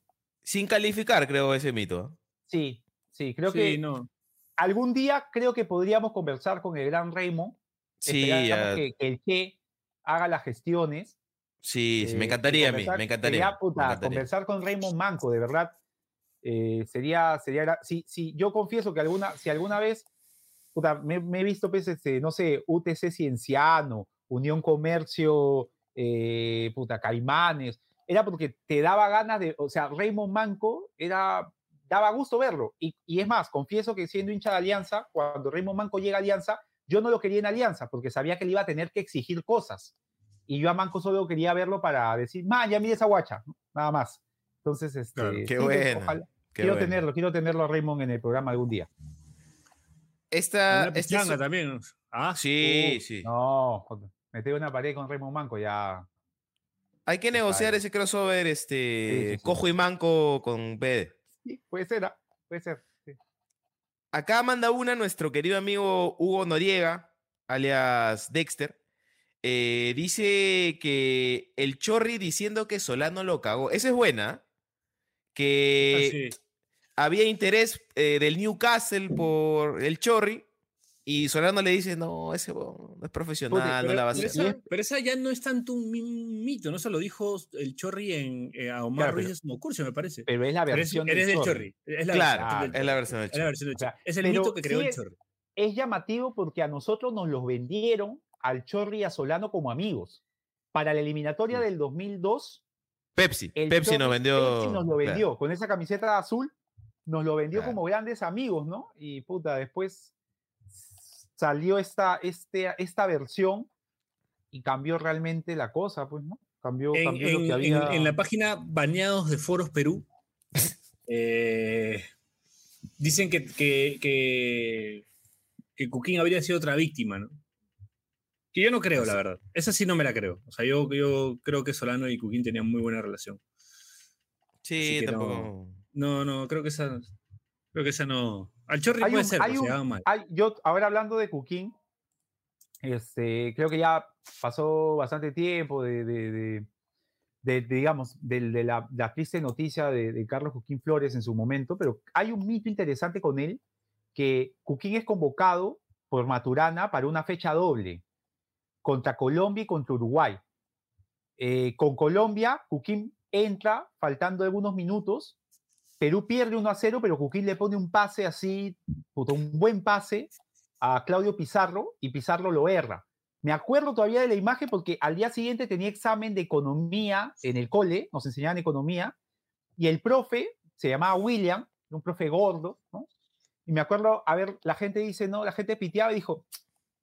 Sin calificar, creo, ese mito. Sí, sí, creo sí, que no. algún día creo que podríamos conversar con el gran Raymond. Sí, que, que el Che haga las gestiones. sí, sí, me eh, y encantaría a mí, me encantaría. sería, me puta, encantaría. conversar con Raymond Manco, de verdad. eh, sería, sería, si, si yo confieso que alguna, si alguna vez, puta, me, me he visto, pues, este, no sé, UTC Cienciano, Unión Comercio, eh, puta, Caimanes, era porque te daba ganas de, o sea, Raymond Manco era daba gusto verlo. Y, y es más, confieso que siendo hincha de Alianza, cuando Raymond Manco llega a Alianza, yo no lo quería en Alianza porque sabía que le iba a tener que exigir cosas. Y yo a Manco solo quería verlo para decir, man, ya mide esa guacha, nada más. Entonces, este, Claro, qué sí, bueno, ojalá- qué quiero bueno. tenerlo, quiero tenerlo a Raymond en el programa algún día. Esta, Una este es- pichanga también. Ah, Sí, Uh, sí. No, metí una pared con Raymond Manco, ya. Hay que negociar ese crossover, este, Sí, sí, sí. cojo y manco con BD. Sí, puede ser, ah, puede ser. sí. Acá manda una nuestro querido amigo Hugo Noriega, alias Dexter. Eh, dice que el Chorri diciendo que Solano lo cagó. Esa es buena. Que Ah, sí. Había interés eh, del Newcastle por el Chorri. Y Solano le dice, no, ese no es profesional, no Pero, la va a pero hacer. esa, pero esa ya no es tanto un mi- mito, ¿no? Se lo dijo el Chorri en, eh, a Omar Claro, Ruiz pero- concurso, me parece. Pero es la Pero es- versión eres del Chorri. Chorri. Es la Claro, versión del es la versión del Es la Chorri. versión del O sea, Chorri. Es el mito que creó sí el es- Chorri. es llamativo porque a nosotros nos los vendieron al Chorri y a Solano como amigos. Para la eliminatoria Mm. del 2002, Pepsi. el Pepsi nos vendió. Pepsi nos lo claro. vendió con esa camiseta azul, nos lo vendió Claro. como grandes amigos, ¿no? Y puta, después salió esta, este, esta versión y cambió realmente la cosa, pues, ¿no? Cambió, En, cambió lo que había. en la página Baneados de Foros Perú, *laughs* eh, dicen que, que, que, que Cuquín habría sido otra víctima, ¿no? Que yo no creo, la verdad. Esa sí no me la creo. O sea, yo, yo creo que Solano y Cuquín tenían muy buena relación. Sí, no- tampoco. No, no, creo que esa. Creo que esa no. Al Chorri Hay puede un- ser, hay pues, un- mal. Yo, ahora hablando de Cooking, este, creo que ya pasó bastante tiempo de, de- de- de- de, digamos, de, la, la triste noticia de, Carlos Cooking Flores en su momento, pero hay un mito interesante con él, que Cooking es convocado por Maturana para una fecha doble, contra Colombia y contra Uruguay. Eh, con Colombia, Cooking entra faltando algunos minutos, Perú pierde 1 a 0, pero Cuquín le pone un pase así, un buen pase a Claudio Pizarro y Pizarro lo erra. Me acuerdo todavía de la imagen porque al día siguiente tenía examen de economía en el cole, nos enseñaban economía, y el profe se llamaba William, un profe gordo. Y me acuerdo, a ver, la gente dice, no, la gente piteaba y dijo,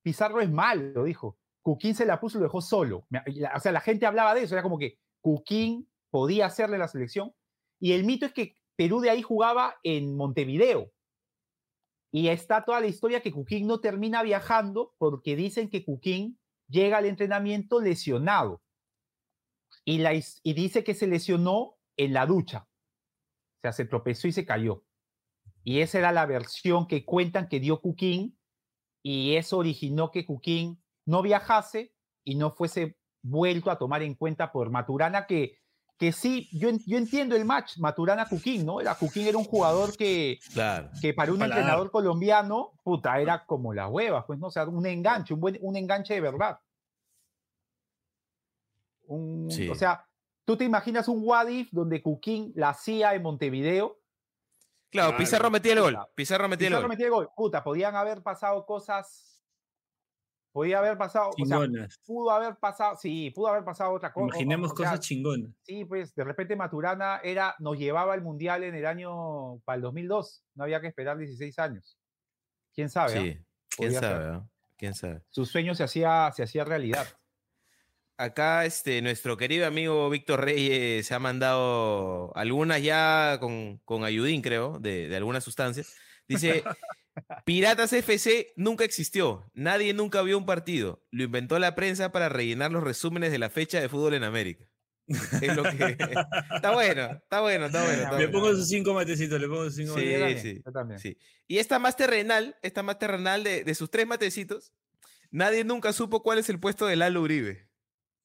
Pizarro es malo, dijo. Cuquín se la puso y lo dejó solo. O sea, la gente hablaba de eso, era como que Cuquín podía hacerle la selección. Y el mito es que Perú de ahí jugaba en Montevideo. Y está toda la historia que Cuquín no termina viajando porque dicen que Cuquín llega al entrenamiento lesionado. Y, dice que se lesionó en la ducha. O sea, se tropezó y se cayó. Y esa era la versión que cuentan que dio Cuquín. Y eso originó que Cuquín no viajase y no fuese vuelto a tomar en cuenta por Maturana, que, que sí, yo, yo entiendo el match, Maturana-Cuquín, ¿no? Era, Cuquín era un jugador que, Claro. que para un entrenador colombiano, puta, era como las huevas, pues, ¿no? O sea, un enganche, un, buen, un enganche de verdad. Un- Sí. O sea, tú te imaginas un Wadif donde Cuquín la hacía en Montevideo, Claro, Claro. Pizarro metía el gol. Pizarro metía el Pizarro gol. metía el gol, puta, podían haber pasado cosas, podía haber pasado, o sea, Chingonas. pudo haber pasado, sí, pudo haber pasado otra cosa. Imaginemos o sea, cosas chingonas. Sí, pues de repente Maturana era, nos llevaba al Mundial en el año, para el 2002, no había que esperar 16 años. ¿Quién sabe? ah? Sí. ¿Quién Podía ser. sabe? ah? ¿Quién sabe? Su sueño se hacía, se hacía realidad. Acá este, nuestro querido amigo Víctor Reyes se ha mandado algunas ya con, con ayudín, creo, de, de algunas sustancias. Dice, *laughs* Piratas FC nunca existió. Nadie nunca vio un partido. Lo inventó la prensa para rellenar los resúmenes de la fecha de fútbol en América. Es lo que... *laughs* está bueno, está bueno, está bueno. está Le bueno. pongo sus cinco matecitos, le pongo sus cinco Sí, yo matecitos. también, sí, yo también. Sí. Y esta más terrenal, esta más terrenal de, de sus tres matecitos, nadie nunca supo cuál es el puesto de Lalo Uribe.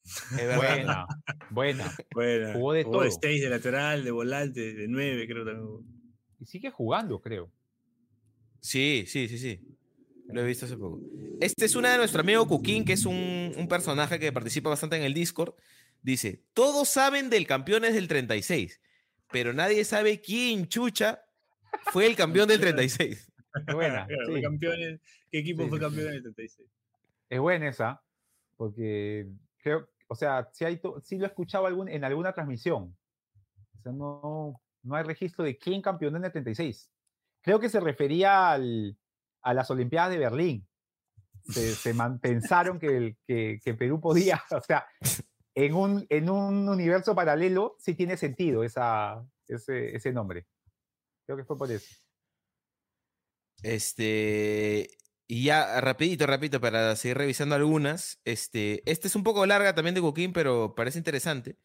Es verdad. Buena, buena. Buena. Jugó de de todo. seis, de lateral, de volante, de nueve, creo también. Y sigue jugando, creo. Sí, sí, sí, sí. Lo he visto hace poco. Este es una de nuestro amigo Cuquín, que es un, un personaje que participa bastante en el Discord. Dice, todos saben del campeones del 36, pero nadie sabe quién chucha fue el campeón del 36. Qué *laughs* buena. Claro, sí. fue campeones, ¿Qué equipo Sí, fue campeón sí. en el 36? Es buena esa, porque creo, o sea, sí, hay to- sí lo he escuchado algún, en alguna transmisión. O sea, no, No hay registro de quién campeonó en el 36. Creo que se refería al, a las Olimpiadas de Berlín. Se, pensaron que, que, Perú podía, *laughs* o sea, en un, en un universo paralelo sí tiene sentido esa, ese, ese nombre. Creo que fue por eso. Este, y ya rapidito, rapidito, para seguir revisando algunas. Este, esta es un poco larga también de Coquín, pero parece interesante.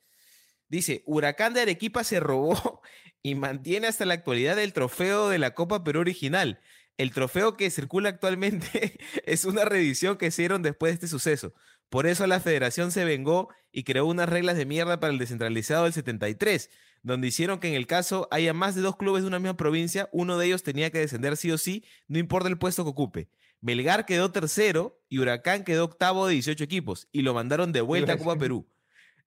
Dice, Huracán de Arequipa se robó y mantiene hasta la actualidad el trofeo de la Copa Perú original. El trofeo que circula actualmente *laughs* es una reedición que hicieron después de este suceso. Por eso la federación se vengó y creó unas reglas de mierda para el descentralizado del 73, donde hicieron que en el caso haya más de dos clubes de una misma provincia, uno de ellos tenía que descender sí o sí, no importa el puesto que ocupe. Melgar quedó tercero y Huracán quedó octavo de 18 equipos y lo mandaron de vuelta a Copa Perú.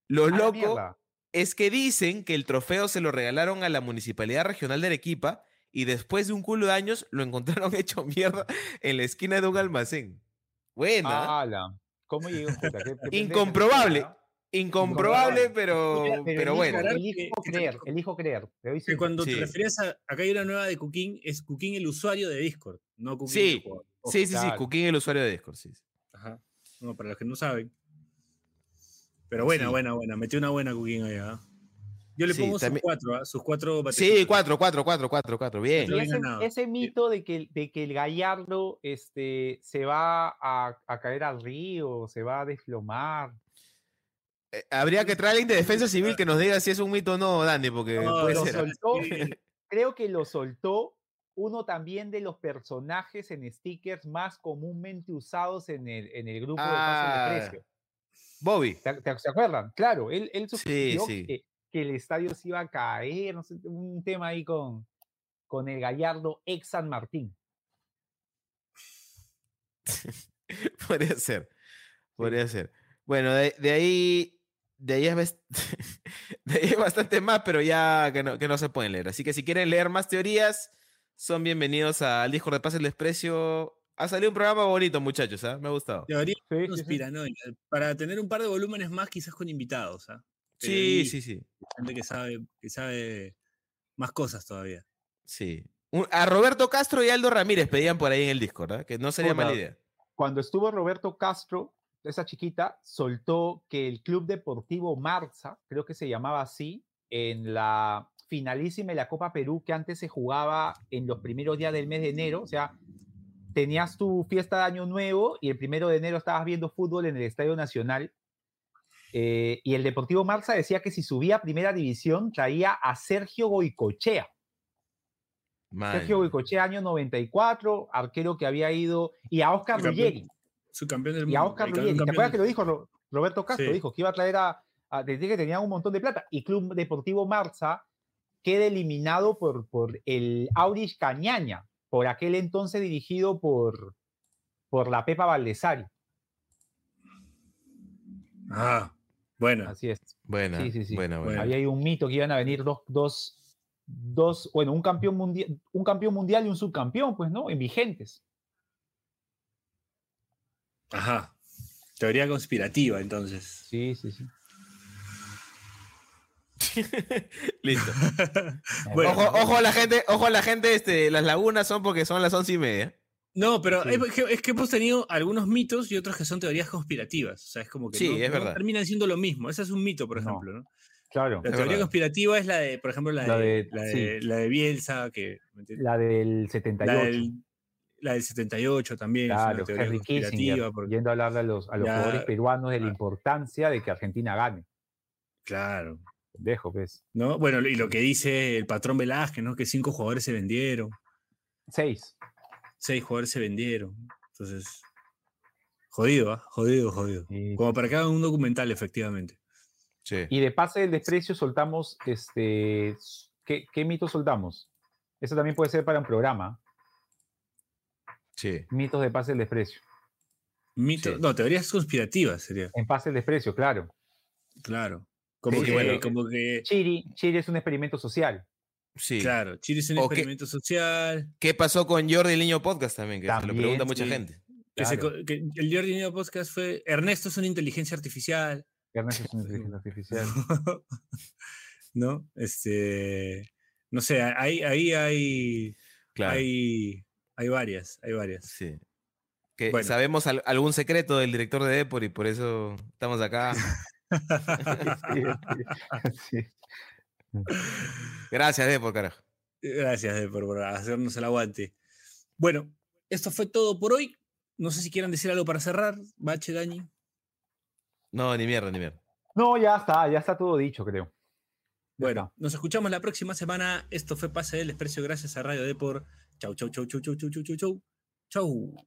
Lo ¡A la loco mierda! Es que dicen que el trofeo se lo regalaron a la Municipalidad Regional de Arequipa y después de un culo de años lo *laughs* encontraron hecho mierda en la esquina de un almacén. Buena. ¡Hala! ¿Cómo llegó? Incomprobable. Incomprobable, pero, pero bueno. Elijo creer, elijo creer. Que cuando Sí. te refieres a. Acá hay una nueva de Cooking, es Cooking el usuario de Discord, no Cooking Sí, el jugador. Ojo. Sí, sí, sí. Cooking, el usuario de Discord. sí. Ajá. No, para los que no saben. Pero buena, Sí. buena, buena. Metí una buena Cooking ahí, ¿ah? Yo le Sí, pongo también- sus cuatro, ¿ah? Sus cuatro Sí, batecitos. cuatro, cuatro, cuatro, cuatro, cuatro. Bien. Y bien ese, ese mito de que, de que el gallardo este, se va a, a caer al río, se va a desplomar. Eh, Habría que traer de defensa civil que nos diga si es un mito o no, Dani, porque No, puede lo ser. soltó, *laughs* Sí. creo que lo soltó uno también de los personajes en stickers más comúnmente usados en el, en el grupo de Paso Ah, de Precio. Bobby. ¿Te, te- se acuerdan? Claro, él, él sí. Que, que el estadio se iba a caer, no sé, un tema ahí con, con el gallardo ex San Martín. *laughs* Podría ser. Podría ser. Bueno, de, de ahí. De ahí, es, *laughs* de ahí hay bastante más, pero ya que no, que no se pueden leer. Así que si quieren leer más teorías, son bienvenidos al Discord de Pase el Desprecio. Ha salido un programa bonito, muchachos, ¿ah? Me ha gustado. Teoría Sí, sí, sí. conspiranoica. Para tener un par de volúmenes más, quizás con invitados, ¿ah? Sí, sí, sí. Gente que sabe, que sabe más cosas todavía. Sí. A Roberto Castro y Aldo Ramírez pedían por ahí en el Discord, ¿ah? Que no sería mala idea. Cuando estuvo Roberto Castro, esa chiquita, soltó que el Club Deportivo Marza, creo que se llamaba así, en la finalísima de la Copa Perú que antes se jugaba en los primeros días del mes de enero, o sea, tenías tu fiesta de Año Nuevo y el primero de enero estabas viendo fútbol en el Estadio Nacional. eh, y el Deportivo Marza decía que si subía a primera división traía a Sergio Goicochea. Man. Sergio Goicochea, año 94, arquero que había ido, y a Oscar campeón Ruggeri. Su campeón del Y a mundo. Oscar Ruggeri. ¿Te acuerdas que lo dijo Ro- Roberto Castro? Sí. Dijo que iba a traer a, a decía que tenía un montón de plata. Y Club Deportivo Marza queda eliminado por, por el Aurich Cañaña, por aquel entonces dirigido por, por la Pepa Valdesari. Ah, bueno. Así es. Buena, Sí, sí, sí. buena, buena. Bueno. Había ahí un mito que iban a venir dos, dos, dos, bueno, un campeón mundial, un campeón mundial y un subcampeón, pues, ¿no? En vigentes. Ajá. Teoría conspirativa, entonces. Sí, sí, sí. *laughs* Listo. *laughs* Bueno. ojo, ojo a la gente, ojo a la gente, este, las lagunas son porque son las once y media. No, pero Sí. es, que, es que hemos tenido algunos mitos y otros que son teorías conspirativas. O sea, es como que Sí, no, es no verdad. terminan siendo lo mismo. Ese es un mito, por ejemplo. ¿no? Claro. La Es teoría verdad. conspirativa es la de, por ejemplo, la, La de, de- la, sí. de, la de Bielsa, que. La del La 78. del, la del 78 también es Claro, una teoría Henry Kissinger, conspirativa. porque- yendo a hablarle a los, a los Ya- jugadores peruanos de la ah. importancia de que Argentina gane. claro. Dejo, pues. ¿no? Bueno, y lo que dice el patrón Velázquez, ¿no? Que cinco jugadores se vendieron, Seis. seis jugadores se vendieron. Entonces, jodido, ¿ah? Jodido, jodido. Y, Como para que hagan un documental, efectivamente. Sí. y de pase del desprecio soltamos, este, ¿qué, qué mitos soltamos? Eso también puede ser para un programa. Sí. Mitos de pase del desprecio. Mito, Sí. No, teorías conspirativas sería. En pase del desprecio, claro. Claro. Como Sí, que, bueno, como que. Chiri, Chiri es un experimento social. Sí. Claro, Chile es un O que- experimento social. ¿Qué pasó con Jordi el Niño Podcast también? Que se lo También, pregunta mucha sí. gente. Que, se Claro. co- que el Jordi Neo Podcast fue. Ernesto es una inteligencia artificial. Ernesto es una inteligencia artificial. *laughs* ¿No? Este. No sé, ahí, ahí hay, Claro. hay, hay varias, hay varias. Sí. Que Bueno. sabemos al- algún secreto del director de Depor y por eso estamos acá. *laughs* *laughs* *laughs* Sí. Gracias, Depor, carajo. Gracias eh, por, hacernos el aguante. Bueno, esto fue todo por hoy. No sé si quieran decir algo para cerrar. Bache, Dani. No, ni mierda, ni mierda. No, ya está, ya está todo dicho, creo. Bueno, nos escuchamos la próxima semana. Esto fue Pase del Desprecio gracias a Radio Depor. Chau, chau, chau, chau, chau, chau, chau, chau, chau. Chau.